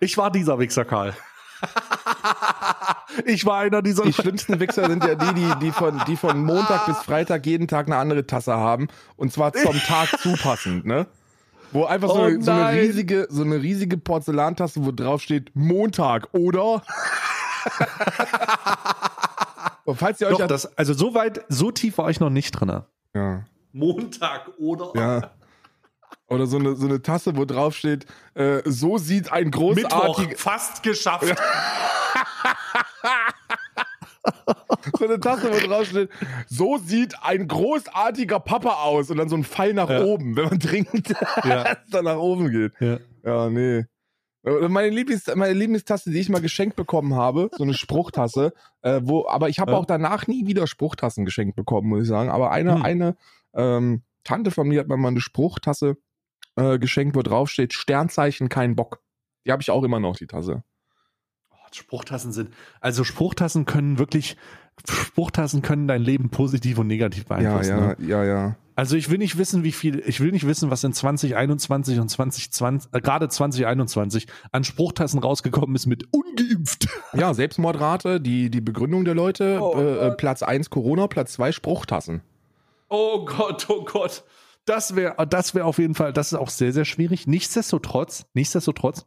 Ich war dieser Wichser, Karl. ich war einer dieser. Die schlimmsten Wichser sind ja die, die, die von, die von Montag bis Freitag jeden Tag eine andere Tasse haben. Und zwar zum Tag zupassend, ne? Wo einfach so, Oh eine, so eine riesige, so eine riesige Porzellantasse, wo drauf steht Montag, oder? Und falls ihr euch Doch, das, also so weit, so tief war ich noch nicht drin. ja, Montag oder ja. Oder so eine, so eine Tasse, wo drauf steht, äh, so sieht ein Mittwoch großartiger, fast geschafft. so eine Tasse, wo drauf steht, so sieht ein großartiger Papa aus und dann so ein Pfeil nach Ja. oben, wenn man trinkt, Ja. dass es dann nach oben geht. Ja. Ja, nee. Meine, Lieblings, meine Lieblingstasse, die ich mal geschenkt bekommen habe, so eine Spruchtasse, äh, wo, aber ich habe Ja. auch danach nie wieder Spruchtassen geschenkt bekommen, muss ich sagen. Aber eine, Hm. eine ähm, Tante von mir hat mir mal eine Spruchtasse äh, geschenkt, wo drauf steht, Sternzeichen, kein Bock. Die habe ich auch immer noch, die Tasse. Oh, Spruchtassen sind, also Spruchtassen können wirklich, Spruchtassen können dein Leben positiv und negativ Ja, beeinflussen. ja, Ne? ja, ja. Also ich will nicht wissen, wie viel, ich will nicht wissen, was in 2021 und 2020, äh, gerade 2021 an Spruchtassen rausgekommen ist mit ungeimpft. Ja, Selbstmordrate, die, die Begründung der Leute, Oh äh, äh. Platz 1 Corona, Platz 2 Spruchtassen. Oh Gott, oh Gott. Das wäre, das wäre auf jeden Fall, das ist auch sehr, sehr schwierig. Nichtsdestotrotz, nichtsdestotrotz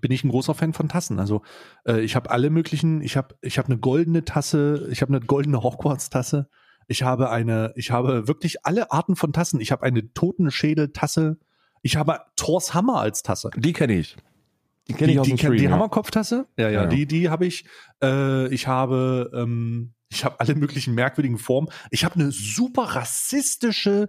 bin ich ein großer Fan von Tassen. Also äh, ich habe alle möglichen, ich habe, ich habe eine goldene Tasse, ich habe eine goldene Hogwarts-Tasse. Ich habe eine, ich habe wirklich alle Arten von Tassen. Ich habe eine Totenschädel-Tasse. Ich habe Thors Hammer als Tasse. Die kenne ich. Die kenne ich aus die, dem Stream. die ja. Hammerkopftasse? Ja, ja, Ja, ja. die, die habe ich. Äh, ich habe, ähm, ich habe alle möglichen merkwürdigen Formen. Ich habe eine super rassistische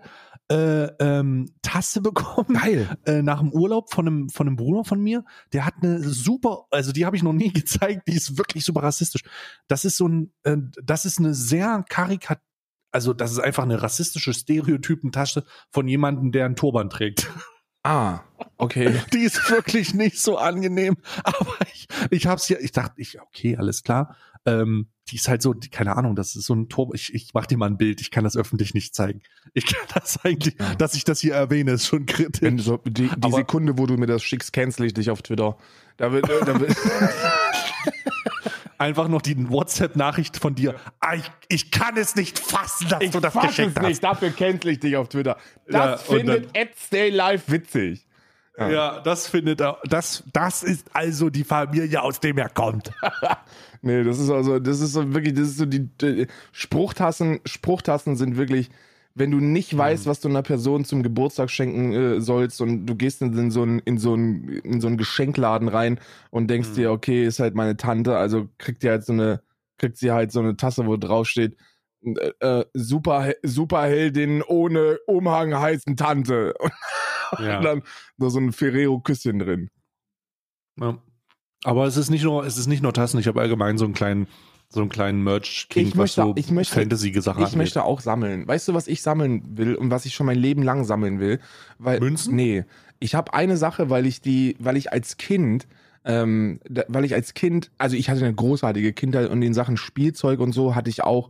äh, ähm, Tasse bekommen Geil. äh, nach dem Urlaub von einem, von einem Bruder von mir. Der hat eine super, also die habe ich noch nie gezeigt, die ist wirklich super rassistisch. Das ist so ein, äh, das ist eine sehr karikat, also das ist einfach eine rassistische Stereotypentasche von jemandem, der einen Turban trägt. Ah, okay. Die ist wirklich nicht so angenehm. Aber ich, ich hab's ja, ich dachte, ich, okay, alles klar. Ähm, die ist halt so, die, keine Ahnung, das ist so ein Turbo. Ich, ich mach dir mal ein Bild, ich kann das öffentlich nicht zeigen. Ich kann das eigentlich, Ja. dass ich das hier erwähne, ist schon kritisch. Wenn so, die, die Aber- Sekunde, wo du mir das schickst, cancel ich dich auf Twitter. Da wird, da wird Einfach noch die WhatsApp-Nachricht von dir. Ah, ich, ich kann es nicht fassen, dass du das fass geschenkt es hast. nicht, dafür cancel ich dich auf Twitter. Ja, Das und findet Ed Stay Live witzig. Ja, das findet er. Das, das ist also die Familie, aus dem er kommt. Nee, das ist also, das ist so wirklich, das ist so die, die Spruchtassen, Spruchtassen sind wirklich, wenn du nicht weißt, was du einer Person zum Geburtstag schenken äh, sollst und du gehst in, in so einen in so einen in so einen Geschenkladen rein und denkst dir, okay, ist halt meine Tante, also kriegt die halt so eine kriegt sie halt so eine Tasse, wo drauf steht äh, äh, Super Superheldin ohne Umhang heißen Tante und Ja. dann noch so ein Ferrero Küsschen drin. Ja. Aber es ist nicht nur, es ist nicht nur Tassen. Ich habe allgemein so einen kleinen, so einen kleinen Merch-King, Ich was möchte- so ich möchte- Fantasy-Sachen Ich möchte auch sammeln. Weißt du, was ich sammeln will und was ich schon mein Leben lang sammeln will? Weil, Münzen? Nee. Ich habe eine Sache, weil ich die, weil ich als Kind, ähm, da, weil ich als Kind, also ich hatte eine großartige Kindheit und in Sachen Spielzeug und so hatte ich auch,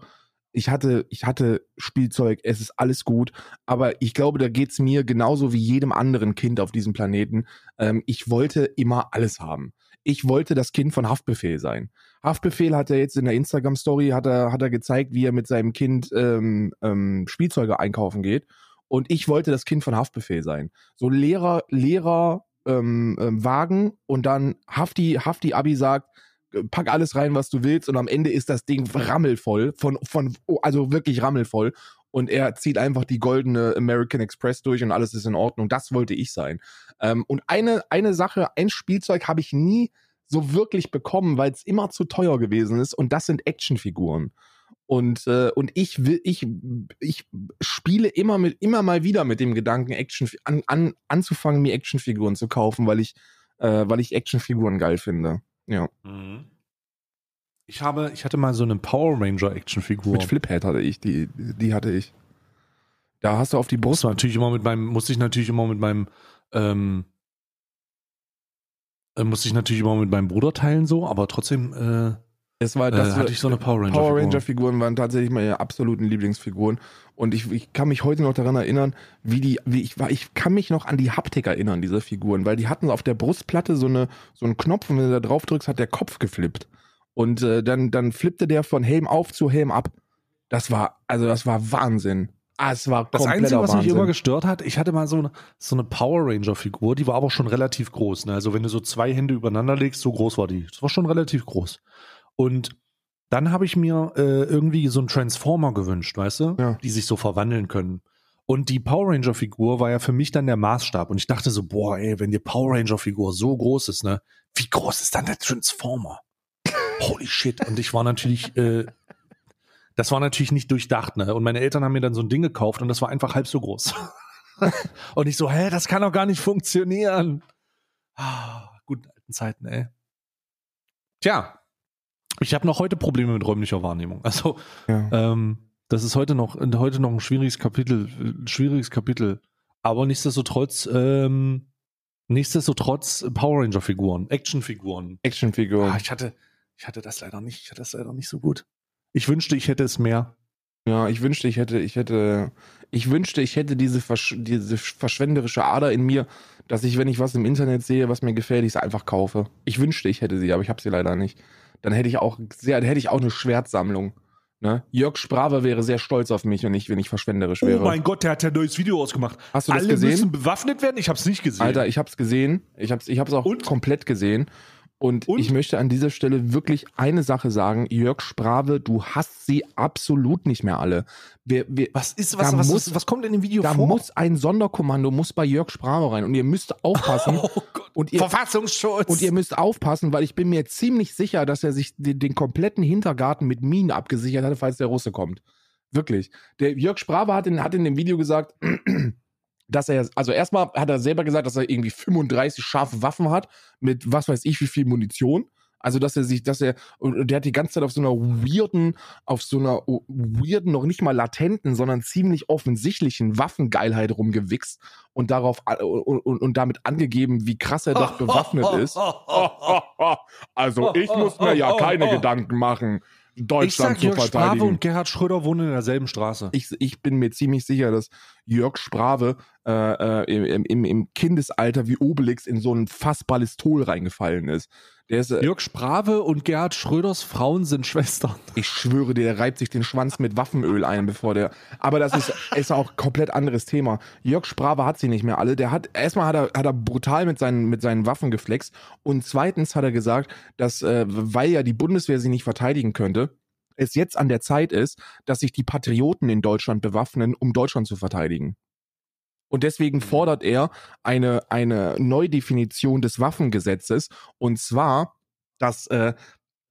ich hatte, ich hatte Spielzeug, es ist alles gut, aber ich glaube, da geht's mir genauso wie jedem anderen Kind auf diesem Planeten. Ähm, ich wollte immer alles haben. Ich wollte das Kind von Haftbefehl sein. Haftbefehl hat er jetzt in der Instagram-Story, hat er, hat er gezeigt, wie er mit seinem Kind ähm, ähm, Spielzeuge einkaufen geht. Und ich wollte das Kind von Haftbefehl sein. So Lehrer, Lehrer, ähm, ähm, Wagen und dann Hafti, Hafti Abi sagt, äh, pack alles rein, was du willst und am Ende ist das Ding rammelvoll, von, von, oh, also wirklich rammelvoll und er zieht einfach die goldene American Express durch und alles ist in Ordnung. Das wollte ich sein. Ähm, und eine, eine Sache, ein Spielzeug habe ich nie so wirklich bekommen, weil es immer zu teuer gewesen ist und das sind Actionfiguren. Und, äh, und ich will, ich, ich spiele immer mit, immer mal wieder mit dem Gedanken, Action, an, an, anzufangen, mir Actionfiguren zu kaufen, weil ich, äh, weil ich Actionfiguren geil finde. Ja. Mhm. Ich habe, ich hatte mal so eine Power Ranger Actionfigur. Mit Fliphead hatte ich, die, die hatte ich. Da hast du auf die Das Brust. war natürlich immer mit meinem, musste ich natürlich immer mit meinem, ähm, äh, musste ich natürlich immer mit meinem Bruder teilen so, aber trotzdem äh, Es war, äh, das hatte ich so eine Power Ranger. Power Figur. Ranger Figuren waren tatsächlich meine absoluten Lieblingsfiguren und ich, ich kann mich heute noch daran erinnern, wie die wie ich war ich kann mich noch an die Haptik erinnern dieser Figuren, weil die hatten auf der Brustplatte so eine so einen Knopf und wenn du da drauf drückst, hat der Kopf geflippt und äh, dann dann flippte der von Helm auf zu Helm ab. Das war also das war Wahnsinn. Ah, es war Das Einzige, was mich Wahnsinn. immer gestört hat, ich hatte mal so eine, so eine Power Ranger Figur, die war aber schon relativ groß. Ne? Also wenn du so zwei Hände übereinander legst, so groß war die. Das war schon relativ groß. Und dann habe ich mir äh, irgendwie so einen Transformer gewünscht, weißt du, Ja. die sich so verwandeln können. Und die Power Ranger Figur war ja für mich dann der Maßstab. Und ich dachte so, boah, ey, wenn die Power Ranger Figur so groß ist, ne, wie groß ist dann der Transformer? Holy shit. Und ich war natürlich, äh, das war natürlich nicht durchdacht, ne? Und meine Eltern haben mir dann so ein Ding gekauft und das war einfach halb so groß. und ich so, hä, das kann doch gar nicht funktionieren. Ah, guten alten Zeiten, ey. Tja, ich habe noch heute Probleme mit räumlicher Wahrnehmung. Also, ja. ähm, das ist heute noch, heute noch ein schwieriges Kapitel, ein schwieriges Kapitel. Aber nichtsdestotrotz, ähm, nichtsdestotrotz Power Ranger Figuren, Actionfiguren. Actionfiguren. Ah, ich hatte, ich hatte das leider nicht, ich hatte das leider nicht so gut. Ich wünschte, ich hätte es mehr. Ja, ich wünschte, ich hätte, ich hätte, ich wünschte, ich hätte diese, Versch diese verschwenderische Ader in mir, dass ich, wenn ich was im Internet sehe, was mir gefällt, ich es einfach kaufe. Ich wünschte, ich hätte sie, aber ich habe sie leider nicht. Dann hätte ich auch sehr, dann hätte ich auch eine Schwertsammlung. Ne? Jörg Sprave wäre sehr stolz auf mich und ich, wenn ich verschwenderisch wäre. Oh mein Gott, der hat ja ein neues Video ausgemacht. Hast du das Alle gesehen? müssen bewaffnet werden? Ich hab's nicht gesehen. Alter, ich hab's gesehen. Ich hab's, ich hab's auch Und? komplett gesehen. Und, Und? ich möchte an dieser Stelle wirklich eine Sache sagen. Jörg Sprave, du hast sie absolut nicht mehr alle. Wir, wir, was ist, was, Da was, muss- was, was kommt in dem Video da vor? muss ein Sonderkommando, muss bei Jörg Sprave rein. Und ihr müsst aufpassen. oh Gott. Und ihr- Verfassungsschutz. Und ihr müsst aufpassen, weil ich bin mir ziemlich sicher, dass er sich den, den kompletten Hintergarten mit Minen abgesichert hatte, falls der Russe kommt. Wirklich. Der Jörg Sprave hat in, hat in dem Video gesagt, dass er, also erstmal hat er selber gesagt, dass er irgendwie 35 scharfe Waffen hat mit was weiß ich wie viel Munition. Also, dass er sich, dass er, und der hat die ganze Zeit auf so einer weirden, auf so einer weirden, noch nicht mal latenten, sondern ziemlich offensichtlichen Waffengeilheit rumgewichst und darauf und, und, und damit angegeben, wie krass er doch bewaffnet ist. Also, ich muss mir ja keine Gedanken machen. Deutschland ich sag, zu Jörg verteidigen. Sprave und Gerhard Schröder wohnen in derselben Straße. ich, ich bin mir ziemlich sicher, dass Jörg Sprave äh, äh, im, im, im Kindesalter wie Obelix in so ein Fass Ballistol reingefallen ist. Ist, äh, Jörg Sprave und Gerhard Schröders Frauen sind Schwestern. ich schwöre dir, der reibt sich den Schwanz mit Waffenöl ein, bevor der. Aber das ist, ist auch ein komplett anderes Thema. Jörg Sprave hat sie nicht mehr alle. Der hat erstmal hat er, hat er brutal mit seinen, mit seinen Waffen geflext. Und zweitens hat er gesagt, dass, äh, weil ja die Bundeswehr sie nicht verteidigen könnte, es jetzt an der Zeit ist, dass sich die Patrioten in Deutschland bewaffnen, um Deutschland zu verteidigen. Und deswegen fordert er eine, eine Neudefinition des Waffengesetzes. Und zwar, dass äh,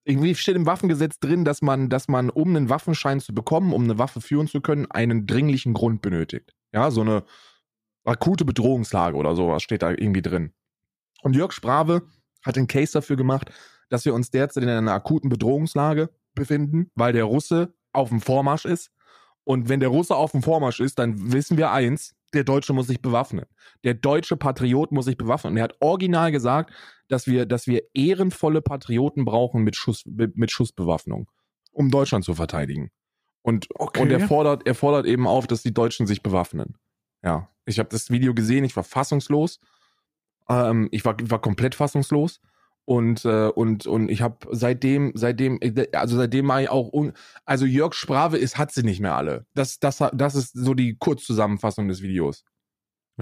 irgendwie steht im Waffengesetz drin, dass man, dass man, um einen Waffenschein zu bekommen, um eine Waffe führen zu können, einen dringlichen Grund benötigt. Ja, so eine akute Bedrohungslage oder sowas steht da irgendwie drin. Und Jörg Sprave hat den Case dafür gemacht, dass wir uns derzeit in einer akuten Bedrohungslage befinden, weil der Russe auf dem Vormarsch ist. Und wenn der Russe auf dem Vormarsch ist, dann wissen wir eins, der Deutsche muss sich bewaffnen. Der deutsche Patriot muss sich bewaffnen. Und er hat original gesagt, dass wir, dass wir ehrenvolle Patrioten brauchen mit, Schuss, mit Schussbewaffnung, um Deutschland zu verteidigen. Und, Okay. und er fordert, er fordert eben auf, dass die Deutschen sich bewaffnen. Ja, ich habe das Video gesehen, ich war fassungslos. Ähm, ich war, war komplett fassungslos. Und, äh, und, und ich habe seitdem, seitdem, also seitdem mache ich auch, un also Jörg Sprave ist, hat sie nicht mehr alle. Das, das, das ist so die Kurzzusammenfassung des Videos.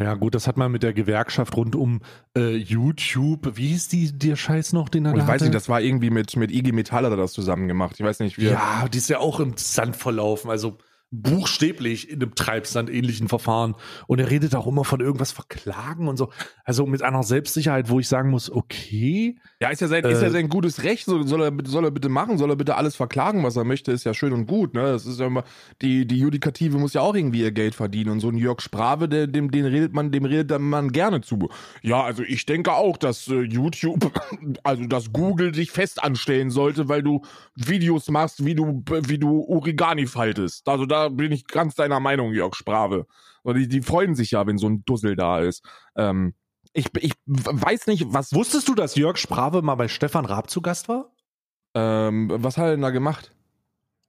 Ja, gut, das hat man mit der Gewerkschaft rund um äh, YouTube. Wie hieß die, der Scheiß noch, den er da ich weiß hatte? nicht, das war irgendwie mit, mit IG Metall hat er das zusammen gemacht. Ich weiß nicht, wie. Ja, die ist ja auch im Sand verlaufen. Also buchstäblich in einem Treibsand-ähnlichen Verfahren. Und er redet auch immer von irgendwas verklagen und so. Also mit einer Selbstsicherheit, wo ich sagen muss, okay. Ja, ist ja sein, Äh, ist ja sein gutes Recht, so, soll, er, bitte- soll er bitte machen, soll er bitte alles verklagen, was er möchte, ist ja schön und gut, ne? Das ist ja immer, die, die Judikative muss ja auch irgendwie ihr Geld verdienen und so ein Jörg Sprave, der, dem, den redet man, dem redet man gerne zu. Ja, also ich denke auch, dass äh, YouTube, also dass Google dich fest anstellen sollte, weil du Videos machst, wie du, wie du Origami faltest. Also da bin ich ganz deiner Meinung, Jörg Sprave. Und die, die freuen sich ja, wenn so ein Dussel da ist. Ähm, ich, ich weiß nicht, was Wusstest du, dass Jörg Sprave mal bei Stefan Raab zu Gast war? Ähm, was hat er denn da gemacht?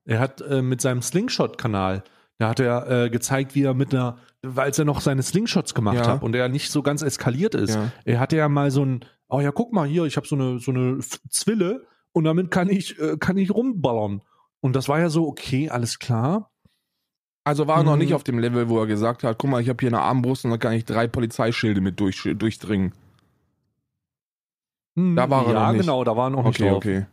Er hat äh, mit seinem Slingshot-Kanal, da hat er äh, gezeigt, wie er mit einer, als er noch seine Slingshots gemacht Ja. hat und er nicht so ganz eskaliert ist. Ja. Er hatte ja mal so ein, oh ja, guck mal hier, ich habe so eine, so eine Zwille und damit kann ich, äh, kann ich rumballern. Und das war ja so, okay, alles klar. Also war er noch Mhm. nicht auf dem Level, wo er gesagt hat, guck mal, ich habe hier eine Armbrust und da kann ich drei Polizeischilde mit durch, durchdringen. Hm, Da war er ja, noch nicht. genau, da war er noch nicht Okay, drauf. okay.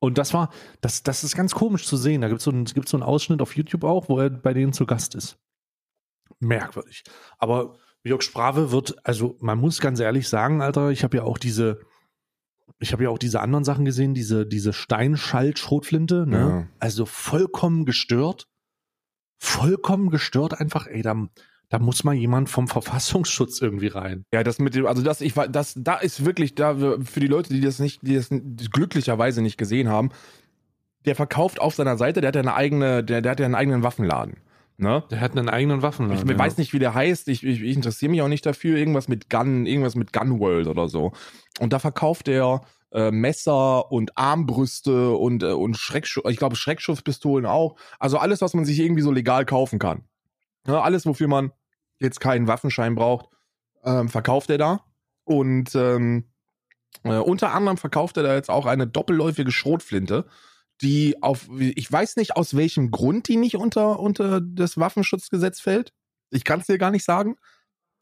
Und das war, das, das ist ganz komisch zu sehen. Da gibt so es so einen Ausschnitt auf YouTube auch, wo er bei denen zu Gast ist. Merkwürdig. Aber Jörg Sprave wird, also man muss ganz ehrlich sagen, Alter, ich habe ja auch diese, ich habe ja auch diese anderen Sachen gesehen, diese, diese Steinschalt-Schrotflinte, ne? Ja. Also vollkommen gestört. Vollkommen gestört einfach, ey, da, da muss mal jemand vom Verfassungsschutz irgendwie rein. Ja, das mit dem, also das, ich war, das, da ist wirklich, da für die Leute, die das nicht, die das glücklicherweise nicht gesehen haben, der verkauft auf seiner Seite, der hat ja eine eigene, der, der hat ja einen eigenen Waffenladen. Ne? Der hat einen eigenen Waffenladen. Ich ja. weiß nicht, wie der heißt. Ich, ich, ich interessiere mich auch nicht dafür. Irgendwas mit Gun, irgendwas mit Gun World oder so. Und da verkauft er äh, Messer und Armbrüste und, äh, und Schreckschuss, ich glaube Schreckschusspistolen auch. Also alles, was man sich irgendwie so legal kaufen kann. Ja, alles, wofür man jetzt keinen Waffenschein braucht, ähm, verkauft er da. Und ähm, äh, unter anderem verkauft er da jetzt auch eine doppelläufige Schrotflinte, die auf, ich weiß nicht, aus welchem Grund die nicht unter, unter das Waffenschutzgesetz fällt. Ich kann es dir gar nicht sagen.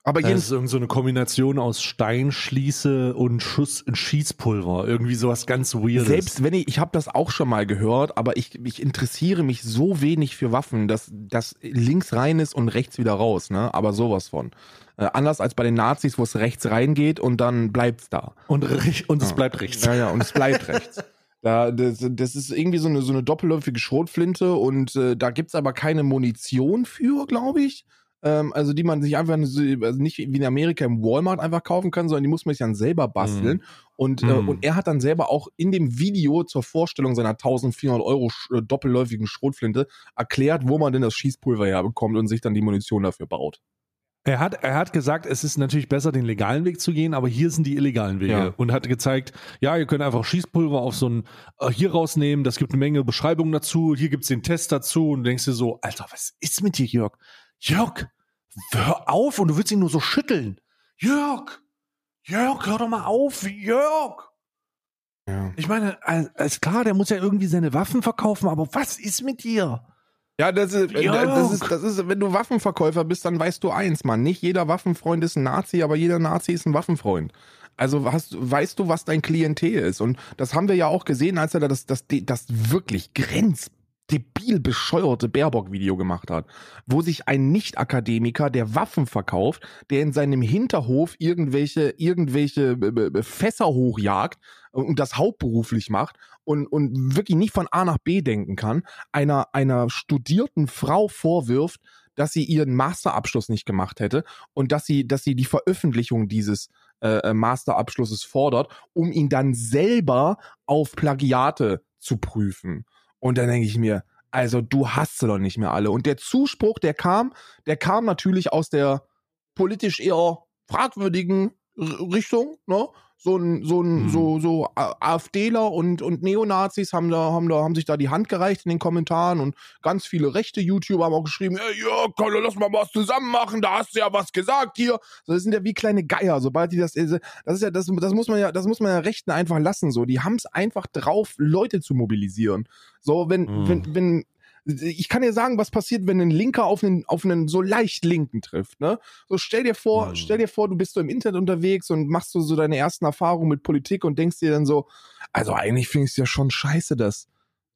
Aber Das ist irgend so eine Kombination aus Steinschließe und Schuss und Schießpulver. Irgendwie sowas ganz weirdes. Selbst wenn ich, ich habe das auch schon mal gehört, aber ich, ich interessiere mich so wenig für Waffen, dass das links rein ist und rechts wieder raus, ne? Aber sowas von. Äh, anders als bei den Nazis, wo es rechts reingeht und dann bleibt's da. und, und es Ja. bleibt rechts. Ja, ja, und es bleibt rechts. Da, das, das ist irgendwie so eine, so eine doppelläufige Schrotflinte und äh, da gibt's aber keine Munition für, glaube ich. Ähm, also die man sich einfach so- also nicht wie in Amerika im Walmart einfach kaufen kann, sondern die muss man sich dann selber basteln. Und, äh, Mhm. und er hat dann selber auch in dem Video zur Vorstellung seiner 1400 Euro äh, doppelläufigen Schrotflinte erklärt, wo man denn das Schießpulver herbekommt und sich dann die Munition dafür baut. Er hat, er hat gesagt, es ist natürlich besser, den legalen Weg zu gehen, aber hier sind die illegalen Wege. Ja. Und hat gezeigt, ja, ihr könnt einfach Schießpulver auf so ein, äh, hier rausnehmen, das gibt eine Menge Beschreibungen dazu, hier gibt's den Test dazu und du denkst dir so, Alter, was ist mit dir, Jörg? Jörg, hör auf und du willst ihn nur so schütteln. Jörg, Jörg, hör doch mal auf, Jörg. Ja. Ich meine, ist klar, der muss ja irgendwie seine Waffen verkaufen, aber was ist mit dir? Ja, das ist, äh, das ist, das ist, wenn du Waffenverkäufer bist, dann weißt du eins, Mann. Nicht jeder Waffenfreund ist ein Nazi, aber jeder Nazi ist ein Waffenfreund. Also hast, weißt du, was dein Klientel ist? Und das haben wir ja auch gesehen, als er da das, das, das wirklich grenzdebil bescheuerte Baerbock-Video gemacht hat, wo sich ein Nicht-Akademiker, der Waffen verkauft, der in seinem Hinterhof irgendwelche, irgendwelche äh, äh, Fässer hochjagt und das hauptberuflich macht und, und wirklich nicht von A nach B denken kann, einer, einer studierten Frau vorwirft, dass sie ihren Masterabschluss nicht gemacht hätte und dass sie, dass sie die Veröffentlichung dieses äh, äh, Masterabschlusses fordert, um ihn dann selber auf Plagiate zu prüfen. Und dann denke ich mir, also du hast sie doch nicht mehr alle. Und der Zuspruch, der kam, der kam natürlich aus der politisch eher fragwürdigen Richtung, ne? So ein, so ein, Mhm. so, so AfDler und, und Neonazis haben da, haben da, haben sich da die Hand gereicht in den Kommentaren und ganz viele rechte YouTuber haben auch geschrieben, hey, ja, komm, lass mal was zusammen machen, da hast du ja was gesagt hier. So, das sind ja wie kleine Geier, sobald die das, das ist ja, das, das muss man ja, das muss man ja Rechten einfach lassen, so. Die haben es einfach drauf, Leute zu mobilisieren. So, wenn, Mhm. wenn, wenn, ich kann dir sagen, was passiert, wenn ein Linker auf einen, auf einen so leicht Linken trifft, ne? So stell dir vor, Mhm. stell dir vor, du bist so im Internet unterwegs und machst so, so deine ersten Erfahrungen mit Politik und denkst dir dann so, also eigentlich finde ich es ja schon scheiße, dass,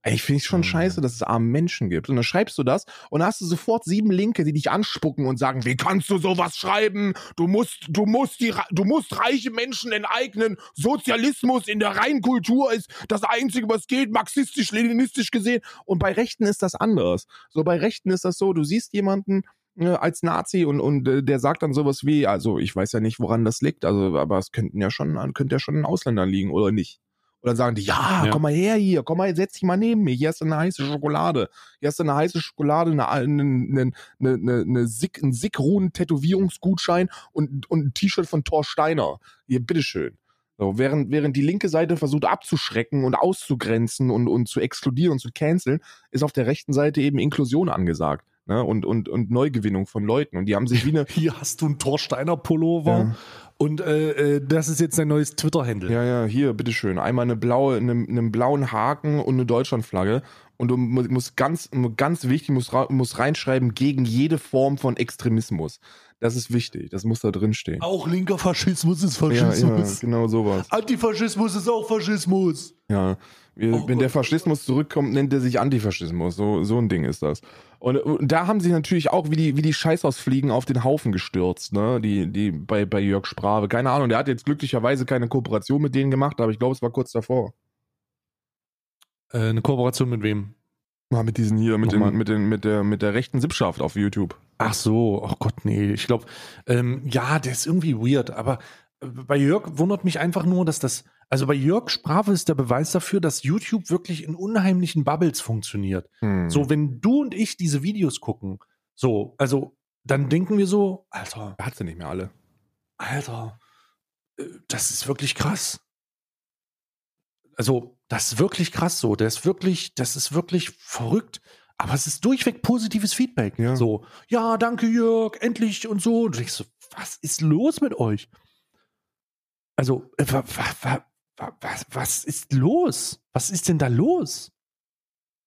eigentlich finde ich schon Mhm. scheiße, dass es arme Menschen gibt. Und dann schreibst du das und dann hast du sofort sieben Linke, die dich anspucken und sagen, wie kannst du sowas schreiben? Du musst, du musst die, du musst reiche Menschen enteignen. Sozialismus in der Reinkultur ist das einzige, was geht, marxistisch-leninistisch gesehen. Und bei Rechten ist das anders. So bei Rechten ist das so, du siehst jemanden, äh, als Nazi und, und äh, der sagt dann sowas wie, also ich weiß ja nicht, woran das liegt, also aber es könnten ja schon, könnte ja schon ein Ausländer liegen oder nicht. Und dann sagen die, ja, Ja. komm mal her hier, komm mal, setz dich mal neben mir, hier hast du eine heiße Schokolade. Hier hast du eine heiße Schokolade, eine, eine, eine, eine, eine, Sick, einen Sickruhen-Tätowierungsgutschein und, und ein T-Shirt von Thor Steiner. Hier, bitteschön. So, während, während die linke Seite versucht abzuschrecken und auszugrenzen und, und zu exkludieren und zu canceln, ist auf der rechten Seite eben Inklusion angesagt. Ne? Und, und, und Neugewinnung von Leuten. Und die haben sich wie eine. Hier hast du einen Torsteiner Pullover Ja. und äh, äh, das ist jetzt dein neues Twitter-Handle. Ja, ja, hier, bitteschön. Einmal eine blaue, eine, einen blauen Haken und eine Deutschlandflagge. Und du mu- musst ganz, ganz wichtig, musst, musst reinschreiben, gegen jede Form von Extremismus. Das ist wichtig. Das muss da drin stehen. Auch linker Faschismus ist Ja, ja, Faschismus. genau sowas. Antifaschismus ist auch Faschismus. Ja. Oh Wenn der. Faschismus zurückkommt, nennt er sich Antifaschismus. So, so ein Ding ist das. Und, und da haben sie natürlich auch wie die, wie die Scheißausfliegen auf den Haufen gestürzt, ne? Die, die bei, bei Jörg Sprave. Keine Ahnung, der hat jetzt glücklicherweise keine Kooperation mit denen gemacht, aber ich glaube, es war kurz davor. Äh, eine Kooperation mit wem? Mal mit diesen hier, mit, den, mit, den, mit, der, mit der rechten Sippschaft auf YouTube. Ach so, ach Gott, nee. Ich glaube, ähm, ja, der ist irgendwie weird, aber äh, bei Jörg wundert mich einfach nur, dass das, also bei Jörg Sprave ist der Beweis dafür, dass YouTube wirklich in unheimlichen Bubbles funktioniert. Hm. So, wenn du und ich diese Videos gucken, so, also, dann denken wir so, Alter, Er hat sie nicht mehr alle. Alter, äh, das ist wirklich krass. Also, das ist wirklich krass so. Der ist wirklich, das ist wirklich verrückt. Aber es ist durchweg positives Feedback. Ja. So, ja, danke Jörg, endlich und so. Und du denkst so, was ist los mit euch? Also, äh, wa, wa, wa, wa, was, was ist los? Was ist denn da los?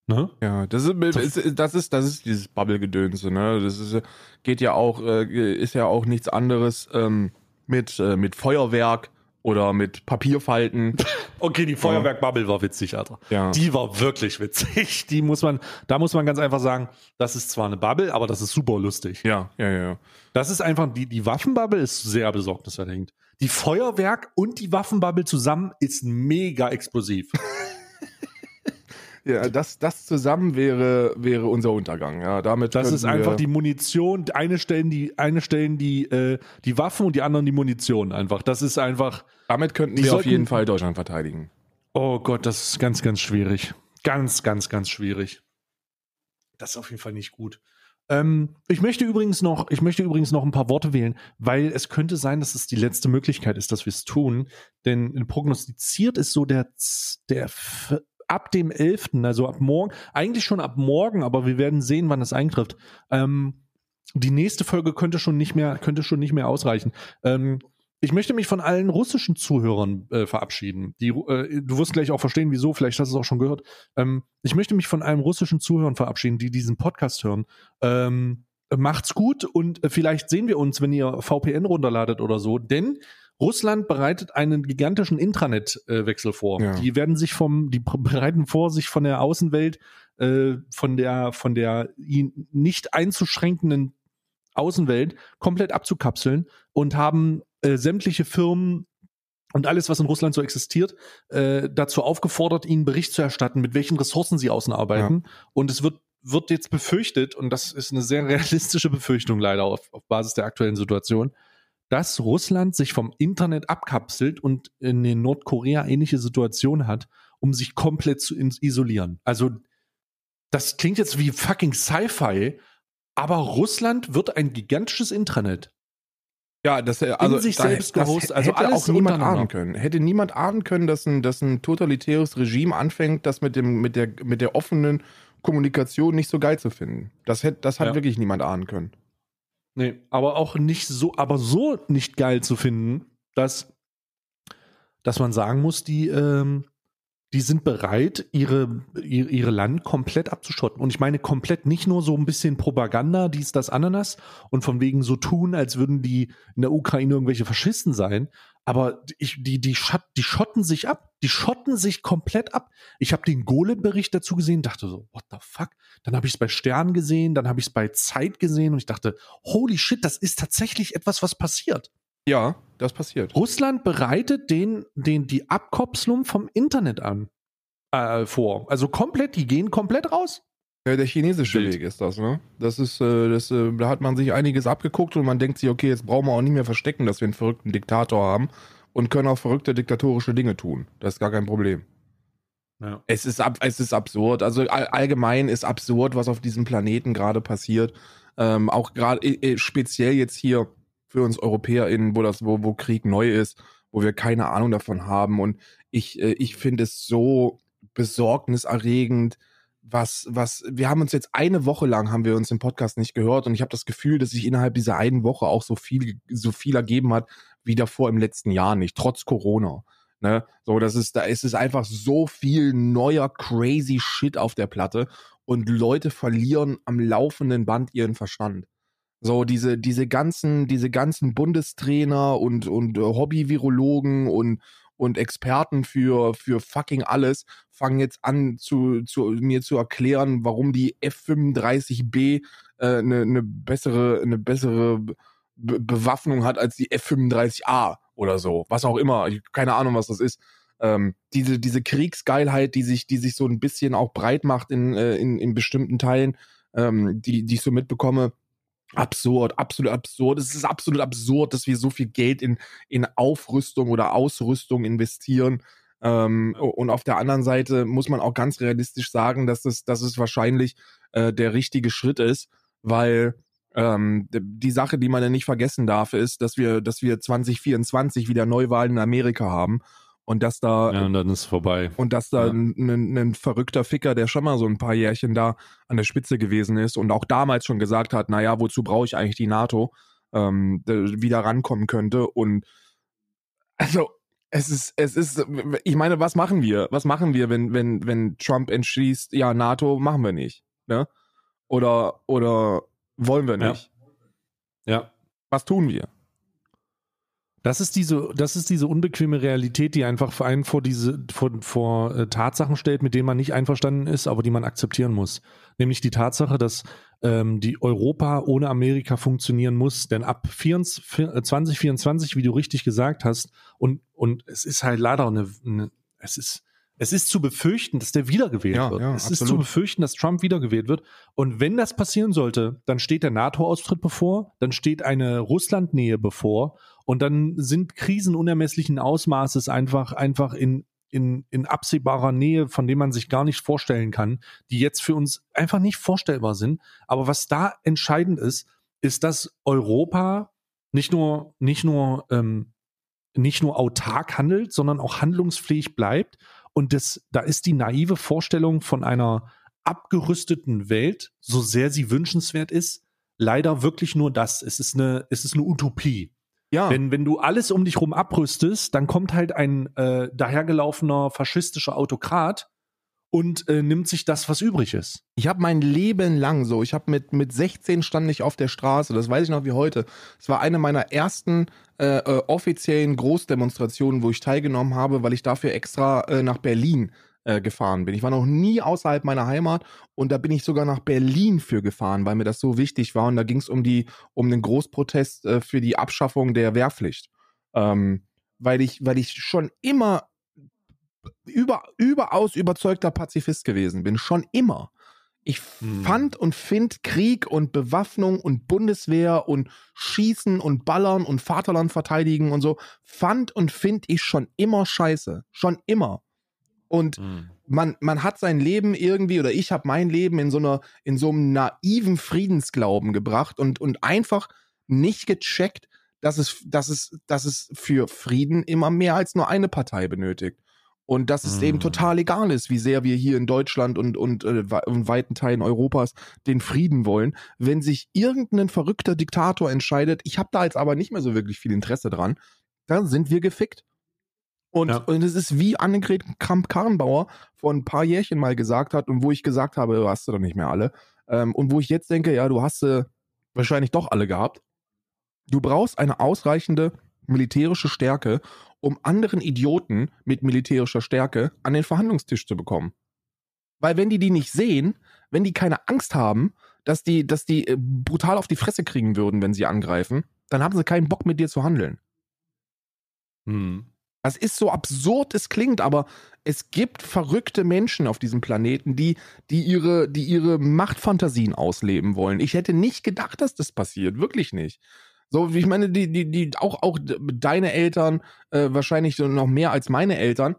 Ne? Ja, das ist, das ist, das ist dieses Bubble-Gedönse, ne? Das ist, geht ja auch, äh, ist ja auch nichts anderes ähm, mit, äh, mit Feuerwerk oder mit Papierfalten. Okay, die Feuerwerkbubble war witzig, Alter. Ja. Die war wirklich witzig. Die muss man, da muss man ganz einfach sagen, das ist zwar eine Bubble, aber das ist super lustig. Ja, ja, ja. Das ist einfach, die, die Waffenbubble ist sehr besorgniserregend. Die Feuerwerk und die Waffenbubble zusammen ist mega explosiv. Ja, das, das zusammen wäre, wäre unser Untergang. Ja, damit Das ist einfach die Munition. Eine stellen die, eine stellen die, äh, die Waffen und die anderen die Munition einfach. Das ist einfach. Damit könnten wir auf jeden Fall Deutschland verteidigen. Oh Gott, das ist ganz, ganz schwierig. Ganz, ganz, ganz schwierig. Das ist auf jeden Fall nicht gut. Ähm, ich möchte übrigens noch, ich möchte übrigens noch ein paar Worte wählen, weil es könnte sein, dass es die letzte Möglichkeit ist, dass wir es tun. Denn prognostiziert ist so der, der ab dem 11., also ab morgen, eigentlich schon ab morgen, aber wir werden sehen, wann es eintrifft. Ähm, die nächste Folge könnte schon nicht mehr, könnte schon nicht mehr ausreichen. Ähm, ich möchte mich von allen russischen Zuhörern äh, verabschieden. Die, äh, du wirst gleich auch verstehen, wieso, vielleicht hast du es auch schon gehört. Ähm, ich möchte mich von allen russischen Zuhörern verabschieden, die diesen Podcast hören. Ähm, macht's gut und äh, vielleicht sehen wir uns, wenn ihr VPN runterladet oder so, denn Russland bereitet einen gigantischen Intranet-Wechsel vor. Ja. Die werden sich vom, die bereiten vor, sich von der Außenwelt, äh, von der, von der ihn nicht einzuschränkenden Außenwelt komplett abzukapseln und haben äh, sämtliche Firmen und alles, was in Russland so existiert, äh, dazu aufgefordert, ihnen Bericht zu erstatten, mit welchen Ressourcen sie außen arbeiten. Und es wird, wird jetzt befürchtet, und das ist eine sehr realistische Befürchtung leider auf, auf Basis der aktuellen Situation, dass Russland sich vom Internet abkapselt und in den Nordkorea ähnliche Situation hat, um sich komplett zu in- isolieren. Also, das klingt jetzt wie fucking Sci-Fi, aber Russland wird ein gigantisches Intranet. Ja, das äh, also sich da- selbst gehostet, hätte also alles auch niemand ahnen können. Hätte niemand ahnen können, dass ein, dass ein totalitäres Regime anfängt, das mit dem mit der mit der offenen Kommunikation nicht so geil zu finden. Das hätte das hat Ja. wirklich niemand ahnen können. Nee, aber auch nicht so, aber so nicht geil zu finden, dass, dass man sagen muss, die, ähm, die sind bereit, ihre, ihre, Land komplett abzuschotten. Und ich meine komplett nicht nur so ein bisschen Propaganda, dies, das, Ananas und von wegen so tun, als würden die in der Ukraine irgendwelche Faschisten sein. Aber ich, die, die, schott, die schotten sich ab. Die schotten sich komplett ab. Ich habe den Golem-Bericht dazu gesehen, dachte so, what the fuck? Dann habe ich es bei Stern gesehen, dann habe ich es bei Zeit gesehen und ich dachte, holy shit, das ist tatsächlich etwas, was passiert. Ja, das passiert. Russland bereitet den, den, die Abkopplung vom Internet an äh, vor. Also komplett, die gehen komplett raus. Ja, der chinesische Wild. Weg ist das, ne? Das ist, äh, das, äh, da hat man sich einiges abgeguckt und man denkt sich, okay, jetzt brauchen wir auch nicht mehr verstecken, dass wir einen verrückten Diktator haben und können auch verrückte diktatorische Dinge tun. Das ist gar kein Problem. Ja. Es ist, ab, es ist absurd. Also all, allgemein ist absurd, was auf diesem Planeten gerade passiert. Ähm, auch gerade äh, äh, speziell jetzt hier für uns EuropäerInnen, wo das, wo, wo Krieg neu ist, wo wir keine Ahnung davon haben. Und ich, äh, ich finde es so besorgniserregend, was, was, wir haben uns jetzt eine Woche lang haben wir uns im Podcast nicht gehört und ich habe das Gefühl, dass sich innerhalb dieser einen Woche auch so viel, so viel ergeben hat wie davor im letzten Jahr nicht, trotz Corona. Ne? So, das ist, da ist es einfach so viel neuer crazy Shit auf der Platte und Leute verlieren am laufenden Band ihren Verstand. So, diese, diese ganzen, diese ganzen Bundestrainer und, und äh, Hobby-Virologen und, und Experten für, für fucking alles fangen jetzt an, zu, zu mir zu erklären, warum die F-35B eine äh, ne, ne bessere, eine bessere Be Bewaffnung hat als die F-35A oder so. Was auch immer. Keine Ahnung, was das ist. Ähm, diese, diese Kriegsgeilheit, die sich, die sich so ein bisschen auch breit macht in, äh, in, in bestimmten Teilen, ähm, die, die ich so mitbekomme, absurd, absolut absurd. Es ist absolut absurd, dass wir so viel Geld in, in Aufrüstung oder Ausrüstung investieren. Ähm, und auf der anderen Seite muss man auch ganz realistisch sagen, dass es, dass es wahrscheinlich äh, der richtige Schritt ist, weil ähm, die Sache, die man ja nicht vergessen darf, ist, dass wir, dass wir 2024 wieder Neuwahlen in Amerika haben und dass da Ja, und dann ist vorbei. und dass da Ja. ein, ein, verrückter Ficker, der schon mal so ein paar Jährchen da an der Spitze gewesen ist und auch damals schon gesagt hat, naja, wozu brauche ich eigentlich die NATO, ähm, wieder rankommen könnte. Und also es ist, es ist, ich meine, was machen wir? Was machen wir, wenn, wenn, wenn Trump entschließt, ja, NATO machen wir nicht? Ne? Oder, oder wollen wir Ja. nicht? Ja. Was tun wir? Das ist diese, das ist diese unbequeme Realität, die einfach einen vor diese, vor, vor äh, Tatsachen stellt, mit denen man nicht einverstanden ist, aber die man akzeptieren muss. Nämlich die Tatsache, dass ähm, die Europa ohne Amerika funktionieren muss, denn ab 24, äh, 2024, wie du richtig gesagt hast, und, und es ist halt leider eine, eine es ist, Es ist zu befürchten, dass der wiedergewählt Ja, wird. ja, es ist absolut. zu befürchten, dass Trump wiedergewählt wird. Und wenn das passieren sollte, dann steht der NATO-Austritt bevor, dann steht eine Russland-Nähe bevor und dann sind Krisen unermesslichen Ausmaßes einfach, einfach in, in, in absehbarer Nähe, von dem man sich gar nicht vorstellen kann, die jetzt für uns einfach nicht vorstellbar sind. Aber was da entscheidend ist, ist, dass Europa nicht nur, nicht nur, ähm, nicht nur autark handelt, sondern auch handlungsfähig bleibt. Und das, da ist die naive Vorstellung von einer abgerüsteten Welt, so sehr sie wünschenswert ist, leider wirklich nur das. Es ist eine, es ist eine Utopie. Ja. Wenn, wenn du alles um dich rum abrüstest, dann kommt halt ein äh, dahergelaufener faschistischer Autokrat und äh, nimmt sich das, was übrig ist. Ich habe mein Leben lang so, ich habe mit, mit 16 stand ich auf der Straße, das weiß ich noch wie heute. Es war eine meiner ersten äh, äh, offiziellen Großdemonstrationen, wo ich teilgenommen habe, weil ich dafür extra äh, nach Berlin äh, gefahren bin. Ich war noch nie außerhalb meiner Heimat und da bin ich sogar nach Berlin für gefahren, weil mir das so wichtig war und da ging es um die um den Großprotest äh, für die Abschaffung der Wehrpflicht, ähm, weil ich weil ich schon immer über, überaus überzeugter Pazifist gewesen bin, schon immer. Ich Hm. fand und find Krieg und Bewaffnung und Bundeswehr und Schießen und Ballern und Vaterland verteidigen und so, fand und find ich schon immer scheiße. Schon immer. Und man, man hat sein Leben irgendwie, oder ich habe mein Leben in so einer, in so einem naiven Friedensglauben gebracht und, und einfach nicht gecheckt, dass es, dass es, dass es für Frieden immer mehr als nur eine Partei benötigt. Und dass es Mhm. eben total egal ist, wie sehr wir hier in Deutschland und, und, äh, und weiten Teilen Europas den Frieden wollen. Wenn sich irgendein verrückter Diktator entscheidet, ich habe da jetzt aber nicht mehr so wirklich viel Interesse dran, dann sind wir gefickt. Und, Ja. und es ist wie Annegret Kramp-Karrenbauer vor ein paar Jährchen mal gesagt hat und wo ich gesagt habe, du hast du doch nicht mehr alle. Ähm, und wo ich jetzt denke, ja, du hast sie wahrscheinlich doch alle gehabt. Du brauchst eine ausreichende militärische Stärke, um anderen Idioten mit militärischer Stärke an den Verhandlungstisch zu bekommen. Weil wenn die die nicht sehen, wenn die keine Angst haben, dass die, dass die äh, brutal auf die Fresse kriegen würden, wenn sie angreifen, dann haben sie keinen Bock mit dir zu handeln. Hm. Das ist so absurd es klingt, aber es gibt verrückte Menschen auf diesem Planeten, die, die ihre, die ihre Machtfantasien ausleben wollen. Ich hätte nicht gedacht, dass das passiert. Wirklich nicht. So, ich meine, die, die, die, auch, auch deine Eltern, äh, wahrscheinlich noch mehr als meine Eltern,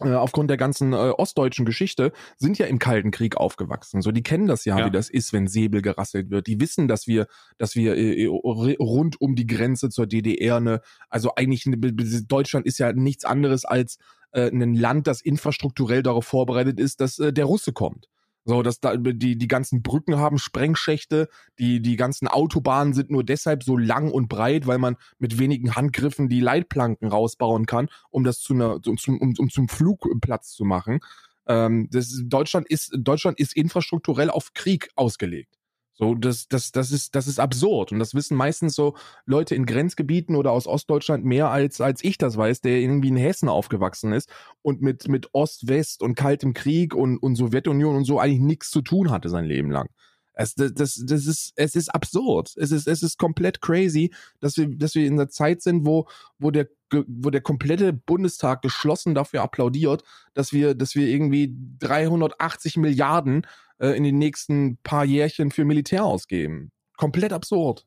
aufgrund der ganzen äh, ostdeutschen Geschichte, sind ja im Kalten Krieg aufgewachsen. So, die kennen das ja, Ja. wie das ist, wenn Säbel gerasselt wird. Die wissen, dass wir, dass wir äh, äh, rund um die Grenze zur DDR eine, also eigentlich eine, Deutschland ist ja nichts anderes als äh, ein Land, das infrastrukturell darauf vorbereitet ist, dass äh, der Russe kommt. So, dass da die, die ganzen Brücken haben Sprengschächte, die, die ganzen Autobahnen sind nur deshalb so lang und breit, weil man mit wenigen Handgriffen die Leitplanken rausbauen kann, um das zu einer, um, zum- um, um zum Flugplatz zu machen. Ähm, das, Deutschland ist, Deutschland ist infrastrukturell auf Krieg ausgelegt. So, das, das, das ist, das ist absurd. Und das wissen meistens so Leute in Grenzgebieten oder aus Ostdeutschland mehr als, als ich das weiß, der irgendwie in Hessen aufgewachsen ist und mit, mit Ost, West und Kaltem Krieg und, und Sowjetunion und so eigentlich nichts zu tun hatte sein Leben lang. Es, das, das, das ist, es ist absurd. Es ist, es ist komplett crazy, dass wir, dass wir in einer Zeit sind, wo, wo der, wo der komplette Bundestag geschlossen dafür applaudiert, dass wir, dass wir irgendwie 380 Milliarden äh, in den nächsten paar Jährchen für Militär ausgeben. Komplett absurd.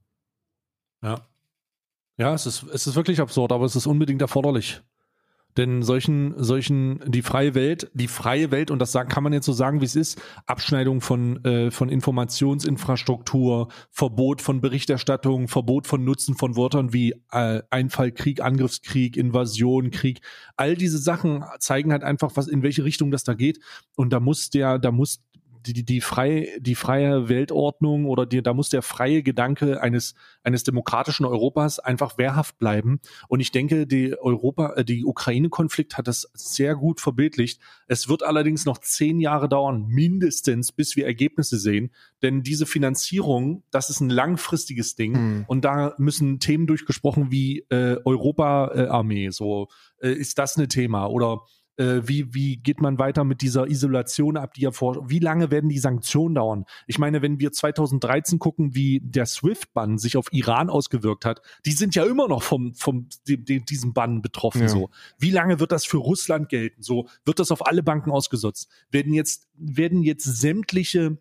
Ja. Ja, es ist, es ist wirklich absurd, aber es ist unbedingt erforderlich. Denn solchen, solchen, die freie Welt, die freie Welt, und das kann man jetzt so sagen, wie es ist, Abschneidung von, äh, von Informationsinfrastruktur, Verbot von Berichterstattung, Verbot von Nutzen von Wörtern wie äh, Einfall, Krieg, Angriffskrieg, Invasion, Krieg, all diese Sachen zeigen halt einfach, was, in welche Richtung das da geht. Und da muss der, da muss die, die, die, freie, die freie Weltordnung oder die, da muss der freie Gedanke eines, eines demokratischen Europas einfach wehrhaft bleiben. Und ich denke, die Europa, äh, die Ukraine-Konflikt hat das sehr gut verbildlicht. Es wird allerdings noch zehn Jahre dauern, mindestens, bis wir Ergebnisse sehen. Denn diese Finanzierung, das ist ein langfristiges Ding. Hm. Und da müssen Themen durchgesprochen wie äh, Europa-Armee. so äh, ist das ein Thema oder Äh, wie, wie geht man weiter mit dieser Isolation ab, die ja vor, wie lange werden die Sanktionen dauern? Ich meine, wenn wir 2013 gucken, wie der SWIFT-Bann sich auf Iran ausgewirkt hat, die sind ja immer noch vom, vom, dem, dem, diesem Bann betroffen, ja. so. Wie lange wird das für Russland gelten? So, wird das auf alle Banken ausgesetzt? Werden jetzt, werden jetzt sämtliche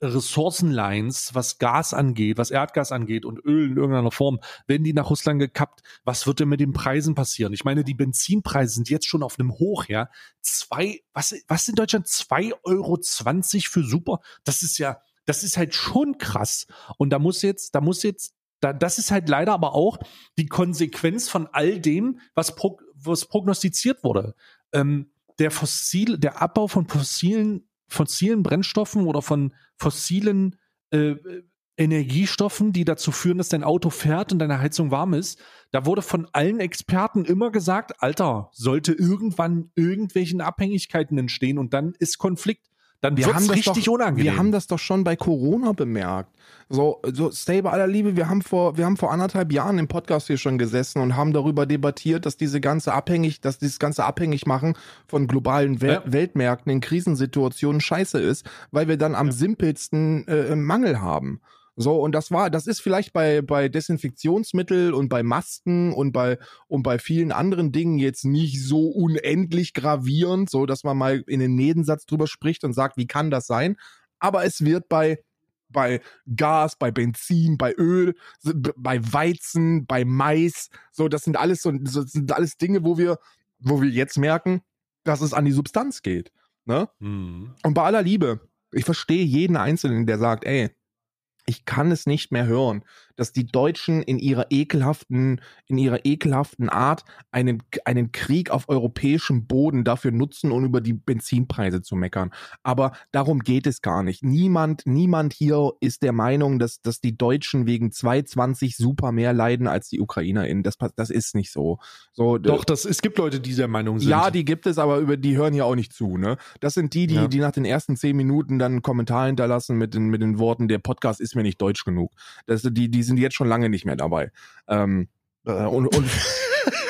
Ressourcenlines, was Gas angeht, was Erdgas angeht und Öl in irgendeiner Form, werden die nach Russland gekappt. Was wird denn mit den Preisen passieren? Ich meine, die Benzinpreise sind jetzt schon auf einem Hoch, ja. Zwei, was, was in Deutschland? Zwei Euro zwanzig für Super? Das ist ja, das ist halt schon krass. Und da muss jetzt, da muss jetzt, da, das ist halt leider aber auch die Konsequenz von all dem, was, pro, was prognostiziert wurde. Ähm, der fossil, der Abbau von fossilen fossilen Brennstoffen oder von fossilen äh, Energiestoffen, die dazu führen, dass dein Auto fährt und deine Heizung warm ist. Da wurde von allen Experten immer gesagt, Alter, sollte irgendwann irgendwelchen Abhängigkeiten entstehen und dann ist Konflikt dann wir haben richtig doch, unangenehm. Wir haben das doch schon bei Corona bemerkt. So, so stay bei aller Liebe, wir haben vor, wir haben vor anderthalb Jahren im Podcast hier schon gesessen und haben darüber debattiert, dass diese ganze abhängig, dass dieses ganze abhängig machen von globalen Wel ja. Weltmärkten in Krisensituationen scheiße ist, weil wir dann am ja. simpelsten äh, Mangel haben. So, und das war, das ist vielleicht bei, bei Desinfektionsmittel und bei Masken und bei, und bei vielen anderen Dingen jetzt nicht so unendlich gravierend, so dass man mal in den Nebensatz drüber spricht und sagt, wie kann das sein? Aber es wird bei, bei Gas, bei Benzin, bei Öl, bei Weizen, bei Mais, so, das sind alles so, das sind alles Dinge, wo wir, wo wir jetzt merken, dass es an die Substanz geht. Ne? Mhm. Und bei aller Liebe, ich verstehe jeden Einzelnen, der sagt, ey, ich kann es nicht mehr hören, dass die Deutschen in ihrer ekelhaften, in ihrer ekelhaften Art einen, einen Krieg auf europäischem Boden dafür nutzen, um über die Benzinpreise zu meckern. Aber darum geht es gar nicht. Niemand, niemand hier ist der Meinung, dass, dass die Deutschen wegen 220 super mehr leiden als die UkrainerInnen. Das, das ist nicht so. so Doch, das, es gibt Leute, die der Meinung sind. Ja, die gibt es, aber über die hören hier auch nicht zu. Ne? Das sind die, die, ja. die nach den ersten zehn Minuten dann einen Kommentar hinterlassen mit den, mit den Worten, der Podcast ist mir nicht deutsch genug. Das, die, die sind jetzt schon lange nicht mehr dabei. Ähm, äh, und, und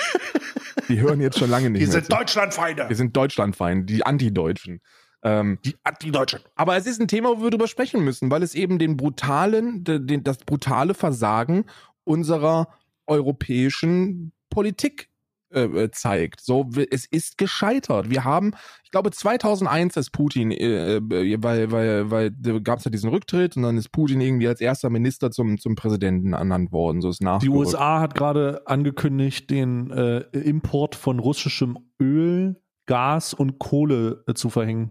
die hören jetzt schon lange nicht Wir mehr. Wir sind Deutschlandfeinde. Wir sind Deutschlandfeinde, die Anti-Deutschen. Ähm, die Anti-Deutschen. Aber es ist ein Thema, wo wir drüber sprechen müssen, weil es eben den brutalen, den, das brutale Versagen unserer europäischen Politik äh, äh, zeigt. So, es ist gescheitert. Wir haben, ich glaube, 2001 ist Putin, äh, äh, weil, weil, weil gab es ja diesen Rücktritt und dann ist Putin irgendwie als erster Minister zum, zum Präsidenten ernannt worden. So ist nach. Die USA hat gerade angekündigt, den äh, Import von russischem Öl, Gas und Kohle äh, zu verhängen.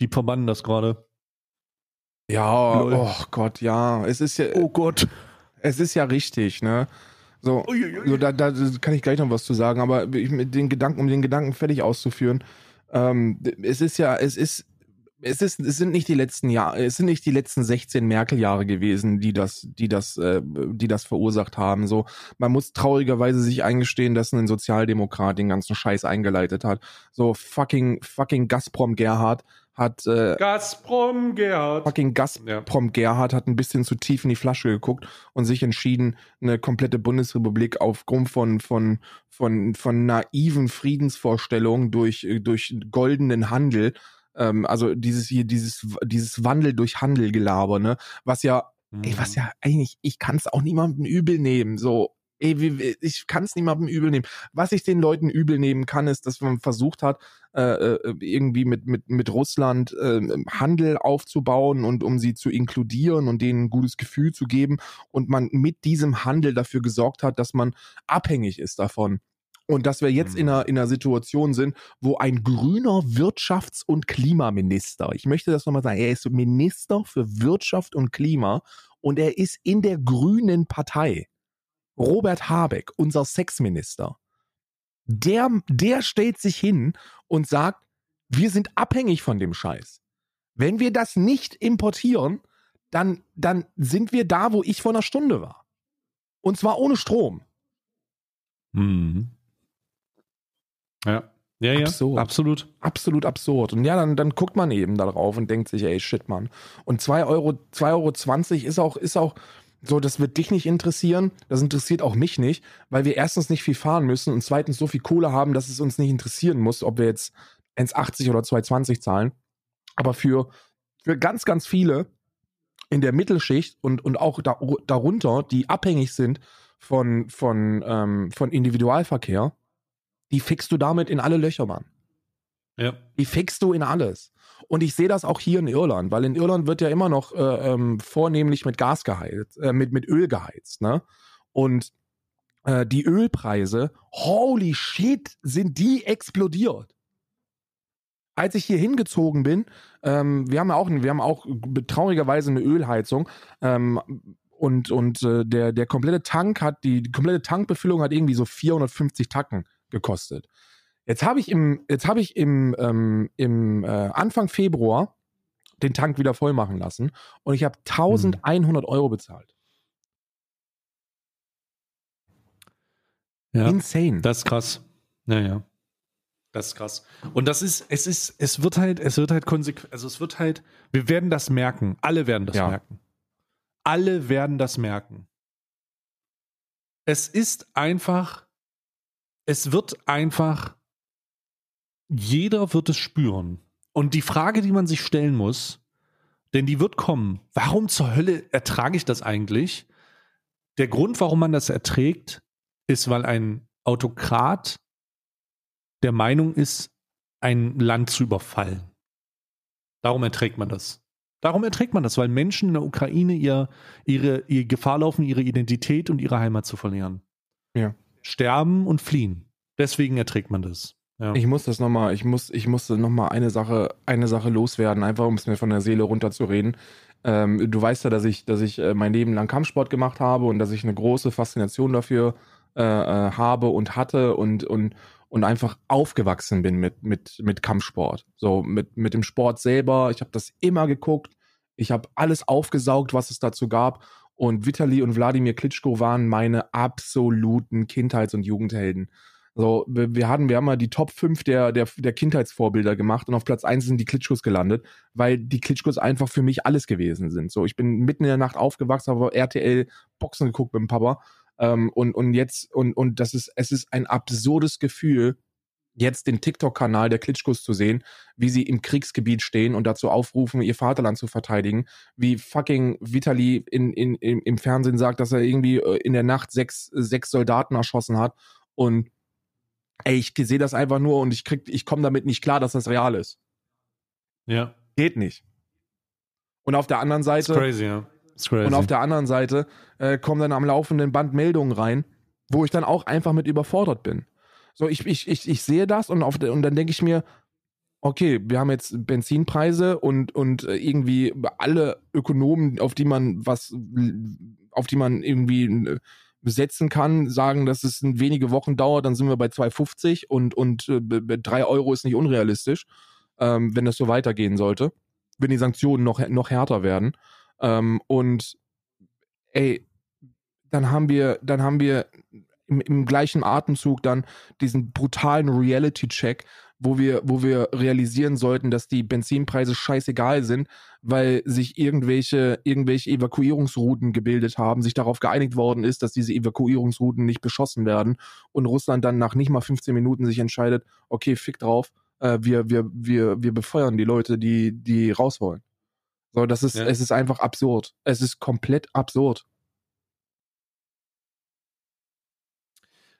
Die verbannen das gerade. Ja, Lol. oh Gott, ja. Es ist ja. Oh Gott. Es ist ja richtig, ne? So, so da, da kann ich gleich noch was zu sagen, aber ich, mit den Gedanken, um den Gedanken fertig auszuführen, ähm, es ist ja, es ist, es ist, es sind nicht die letzten Jahre, es sind nicht die letzten 16 Merkel-Jahre gewesen, die das, die das, äh, die das verursacht haben. So, man muss traurigerweise sich eingestehen, dass ein Sozialdemokrat den ganzen Scheiß eingeleitet hat. So fucking, fucking Gazprom Gerhard hat äh, Gazprom Gerhard. Fucking Gazprom ja. Gerhard hat ein bisschen zu tief in die Flasche geguckt und sich entschieden, eine komplette Bundesrepublik aufgrund von von von von naiven Friedensvorstellungen durch durch goldenen Handel, ähm, also dieses hier dieses dieses Wandel durch Handel Gelaber, ne, was ja mhm. ey, was ja eigentlich ich kann es auch niemandem übel nehmen, so ey, ich kann es niemandem übel nehmen. Was ich den Leuten übel nehmen kann, ist, dass man versucht hat, äh, äh, irgendwie mit, mit, mit Russland äh, Handel aufzubauen und um sie zu inkludieren und denen ein gutes Gefühl zu geben und man mit diesem Handel dafür gesorgt hat, dass man abhängig ist davon. Und dass wir jetzt in mhm. einer, in einer Situation sind, wo ein grüner Wirtschafts- und Klimaminister, ich möchte das nochmal sagen, er ist Minister für Wirtschaft und Klima und er ist in der grünen Partei. Robert Habeck, unser Sexminister, der, der stellt sich hin und sagt, wir sind abhängig von dem Scheiß. Wenn wir das nicht importieren, dann, dann sind wir da, wo ich vor einer Stunde war. Und zwar ohne Strom. Mhm. Ja. Ja, ja, absurd. absolut. Absolut absurd. Und ja, dann, dann guckt man eben darauf und denkt sich, ey, shit, Mann. Und 2 Euro, 2,20 Euro ist auch, ist auch, So, das wird dich nicht interessieren, das interessiert auch mich nicht, weil wir erstens nicht viel fahren müssen und zweitens so viel Kohle haben, dass es uns nicht interessieren muss, ob wir jetzt 1,80 oder 2,20 zahlen. Aber für, für ganz, ganz viele in der Mittelschicht und, und auch da, darunter, die abhängig sind von, von, ähm, von Individualverkehr, die fixst du damit in alle Löcher, Mann. Ja. Die fixst du in alles. Und ich sehe das auch hier in Irland, weil in Irland wird ja immer noch äh, ähm, vornehmlich mit Gas geheizt, äh, mit, mit Öl geheizt, ne? Und äh, die Ölpreise, holy shit, sind die explodiert als ich hier hingezogen bin, ähm, wir haben ja auch, wir haben auch traurigerweise eine Ölheizung. Ähm, und und äh, der, der komplette Tank hat, die, die komplette Tankbefüllung hat irgendwie so 450 Tacken gekostet. Jetzt habe ich im, jetzt habe ich im, ähm, im äh, Anfang Februar den Tank wieder voll machen lassen und ich habe 1100 hm. Euro bezahlt. Ja, Insane. Das ist krass. Naja. Das ist krass. Und das ist, es ist, es wird halt, es wird halt konsequent, also es wird halt, wir werden das merken. Alle werden das ja. merken. Alle werden das merken. Es ist einfach, es wird einfach, jeder wird es spüren. Und die Frage, die man sich stellen muss, denn die wird kommen, warum zur Hölle ertrage ich das eigentlich? Der Grund, warum man das erträgt, ist, weil ein Autokrat der Meinung ist, ein Land zu überfallen. Darum erträgt man das. Darum erträgt man das, weil Menschen in der Ukraine ihr, ihre, ihre Gefahr laufen, ihre Identität und ihre Heimat zu verlieren. Ja. Sterben und fliehen. Deswegen erträgt man das. Ja. Ich muss das nochmal, ich muss, ich musste nochmal eine Sache, eine Sache loswerden, einfach um es mir von der Seele runterzureden. Ähm, du weißt ja, dass ich, dass ich äh, mein Leben lang Kampfsport gemacht habe und dass ich eine große Faszination dafür äh, äh, habe und hatte und, und, und einfach aufgewachsen bin mit, mit, mit Kampfsport. So mit, mit dem Sport selber. Ich habe das immer geguckt. Ich habe alles aufgesaugt, was es dazu gab. Und Vitali und Wladimir Klitschko waren meine absoluten Kindheits- und Jugendhelden. So, wir, wir hatten, wir haben mal die Top 5 der, der, der Kindheitsvorbilder gemacht und auf Platz 1 sind die Klitschkos gelandet, weil die Klitschkos einfach für mich alles gewesen sind. So, ich bin mitten in der Nacht aufgewachsen, habe RTL Boxen geguckt mit dem Papa ähm, und, und jetzt, und, und das ist, es ist ein absurdes Gefühl, jetzt den TikTok-Kanal der Klitschkos zu sehen, wie sie im Kriegsgebiet stehen und dazu aufrufen, ihr Vaterland zu verteidigen, wie fucking Vitali in, in, in, im Fernsehen sagt, dass er irgendwie äh, in der Nacht sechs, sechs Soldaten erschossen hat und ey, ich sehe das einfach nur und ich krieg, ich komme damit nicht klar, dass das real ist. Ja. Geht nicht. Und auf der anderen Seite. That's crazy, ja. Und auf der anderen Seite äh, kommen dann am laufenden Band Meldungen rein, wo ich dann auch einfach mit überfordert bin. So, ich, ich, ich, ich sehe das und, auf, und dann denke ich mir, okay, wir haben jetzt Benzinpreise und, und äh, irgendwie alle Ökonomen, auf die man was, auf die man irgendwie äh, setzen kann, sagen, dass es wenige Wochen dauert, dann sind wir bei 2,50 und, und äh, 3 Euro ist nicht unrealistisch, ähm, wenn das so weitergehen sollte, wenn die Sanktionen noch, noch härter werden. Ähm, und ey, dann haben wir, dann haben wir im, im gleichen Atemzug dann diesen brutalen Reality-Check, wo wir, wo wir realisieren sollten, dass die Benzinpreise scheißegal sind, weil sich irgendwelche, irgendwelche Evakuierungsrouten gebildet haben, sich darauf geeinigt worden ist, dass diese Evakuierungsrouten nicht beschossen werden und Russland dann nach nicht mal 15 Minuten sich entscheidet, okay, fick drauf, äh, wir, wir, wir, wir befeuern die Leute, die, die raus wollen. So, das ist, ja. es ist einfach absurd. Es ist komplett absurd.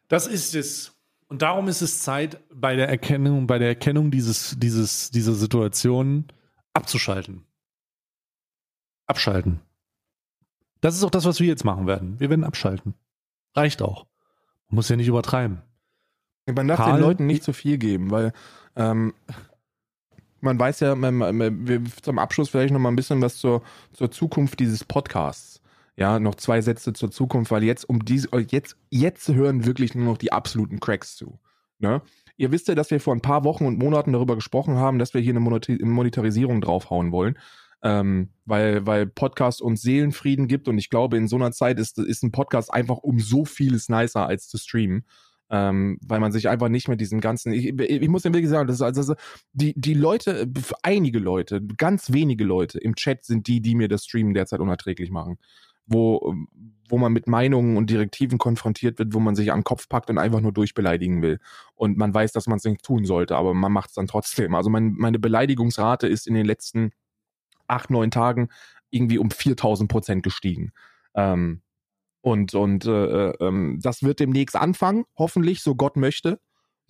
Das ist es. Und darum ist es Zeit, bei der Erkennung, bei der Erkennung dieses, dieses, dieser Situation abzuschalten. Abschalten. Das ist auch das, was wir jetzt machen werden. Wir werden abschalten. Reicht auch. Man muss ja nicht übertreiben. Man darf Karl, den Leuten nicht zu viel geben, weil ähm, man weiß ja, man, man, wir, zum Abschluss vielleicht noch mal ein bisschen was zur, zur Zukunft dieses Podcasts. Ja, noch zwei Sätze zur Zukunft, weil jetzt um diese, jetzt, jetzt hören wirklich nur noch die absoluten Cracks zu. Ne? Ihr wisst ja, dass wir vor ein paar Wochen und Monaten darüber gesprochen haben, dass wir hier eine Monetarisierung draufhauen wollen. Ähm, weil, weil Podcast uns Seelenfrieden gibt und ich glaube, in so einer Zeit ist, ist ein Podcast einfach um so vieles nicer als zu streamen ähm, weil man sich einfach nicht mit diesem ganzen, ich, ich muss ja wirklich sagen, das ist also die, die Leute, einige Leute, ganz wenige Leute im Chat sind die, die mir das Streamen derzeit unerträglich machen. Wo, wo man mit Meinungen und Direktiven konfrontiert wird, wo man sich an den Kopf packt und einfach nur durchbeleidigen will. Und man weiß, dass man es nicht tun sollte, aber man macht es dann trotzdem. Also mein, meine Beleidigungsrate ist in den letzten acht, neun Tagen irgendwie um 4000 Prozent gestiegen. Ähm, und und äh, äh, das wird demnächst anfangen, hoffentlich, so Gott möchte.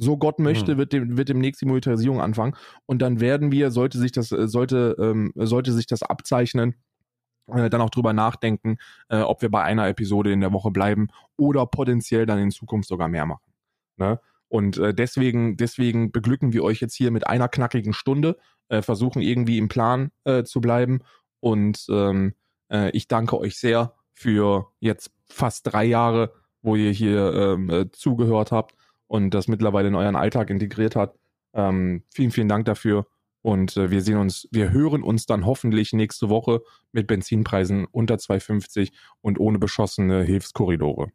So Gott möchte, mhm. wird, dem, wird demnächst die Monetarisierung anfangen. Und dann werden wir, sollte sich das, äh, sollte, ähm, sollte sich das abzeichnen, äh, dann auch drüber nachdenken, äh, ob wir bei einer Episode in der Woche bleiben oder potenziell dann in Zukunft sogar mehr machen. Ne? Und äh, deswegen, deswegen beglücken wir euch jetzt hier mit einer knackigen Stunde, äh, versuchen irgendwie im Plan äh, zu bleiben. Und ähm, äh, ich danke euch sehr für jetzt fast drei Jahre, wo ihr hier ähm, äh, zugehört habt und das mittlerweile in euren Alltag integriert hat. Ähm, vielen, vielen Dank dafür. Und äh, wir sehen uns, wir hören uns dann hoffentlich nächste Woche mit Benzinpreisen unter 2,50 und ohne beschossene Hilfskorridore.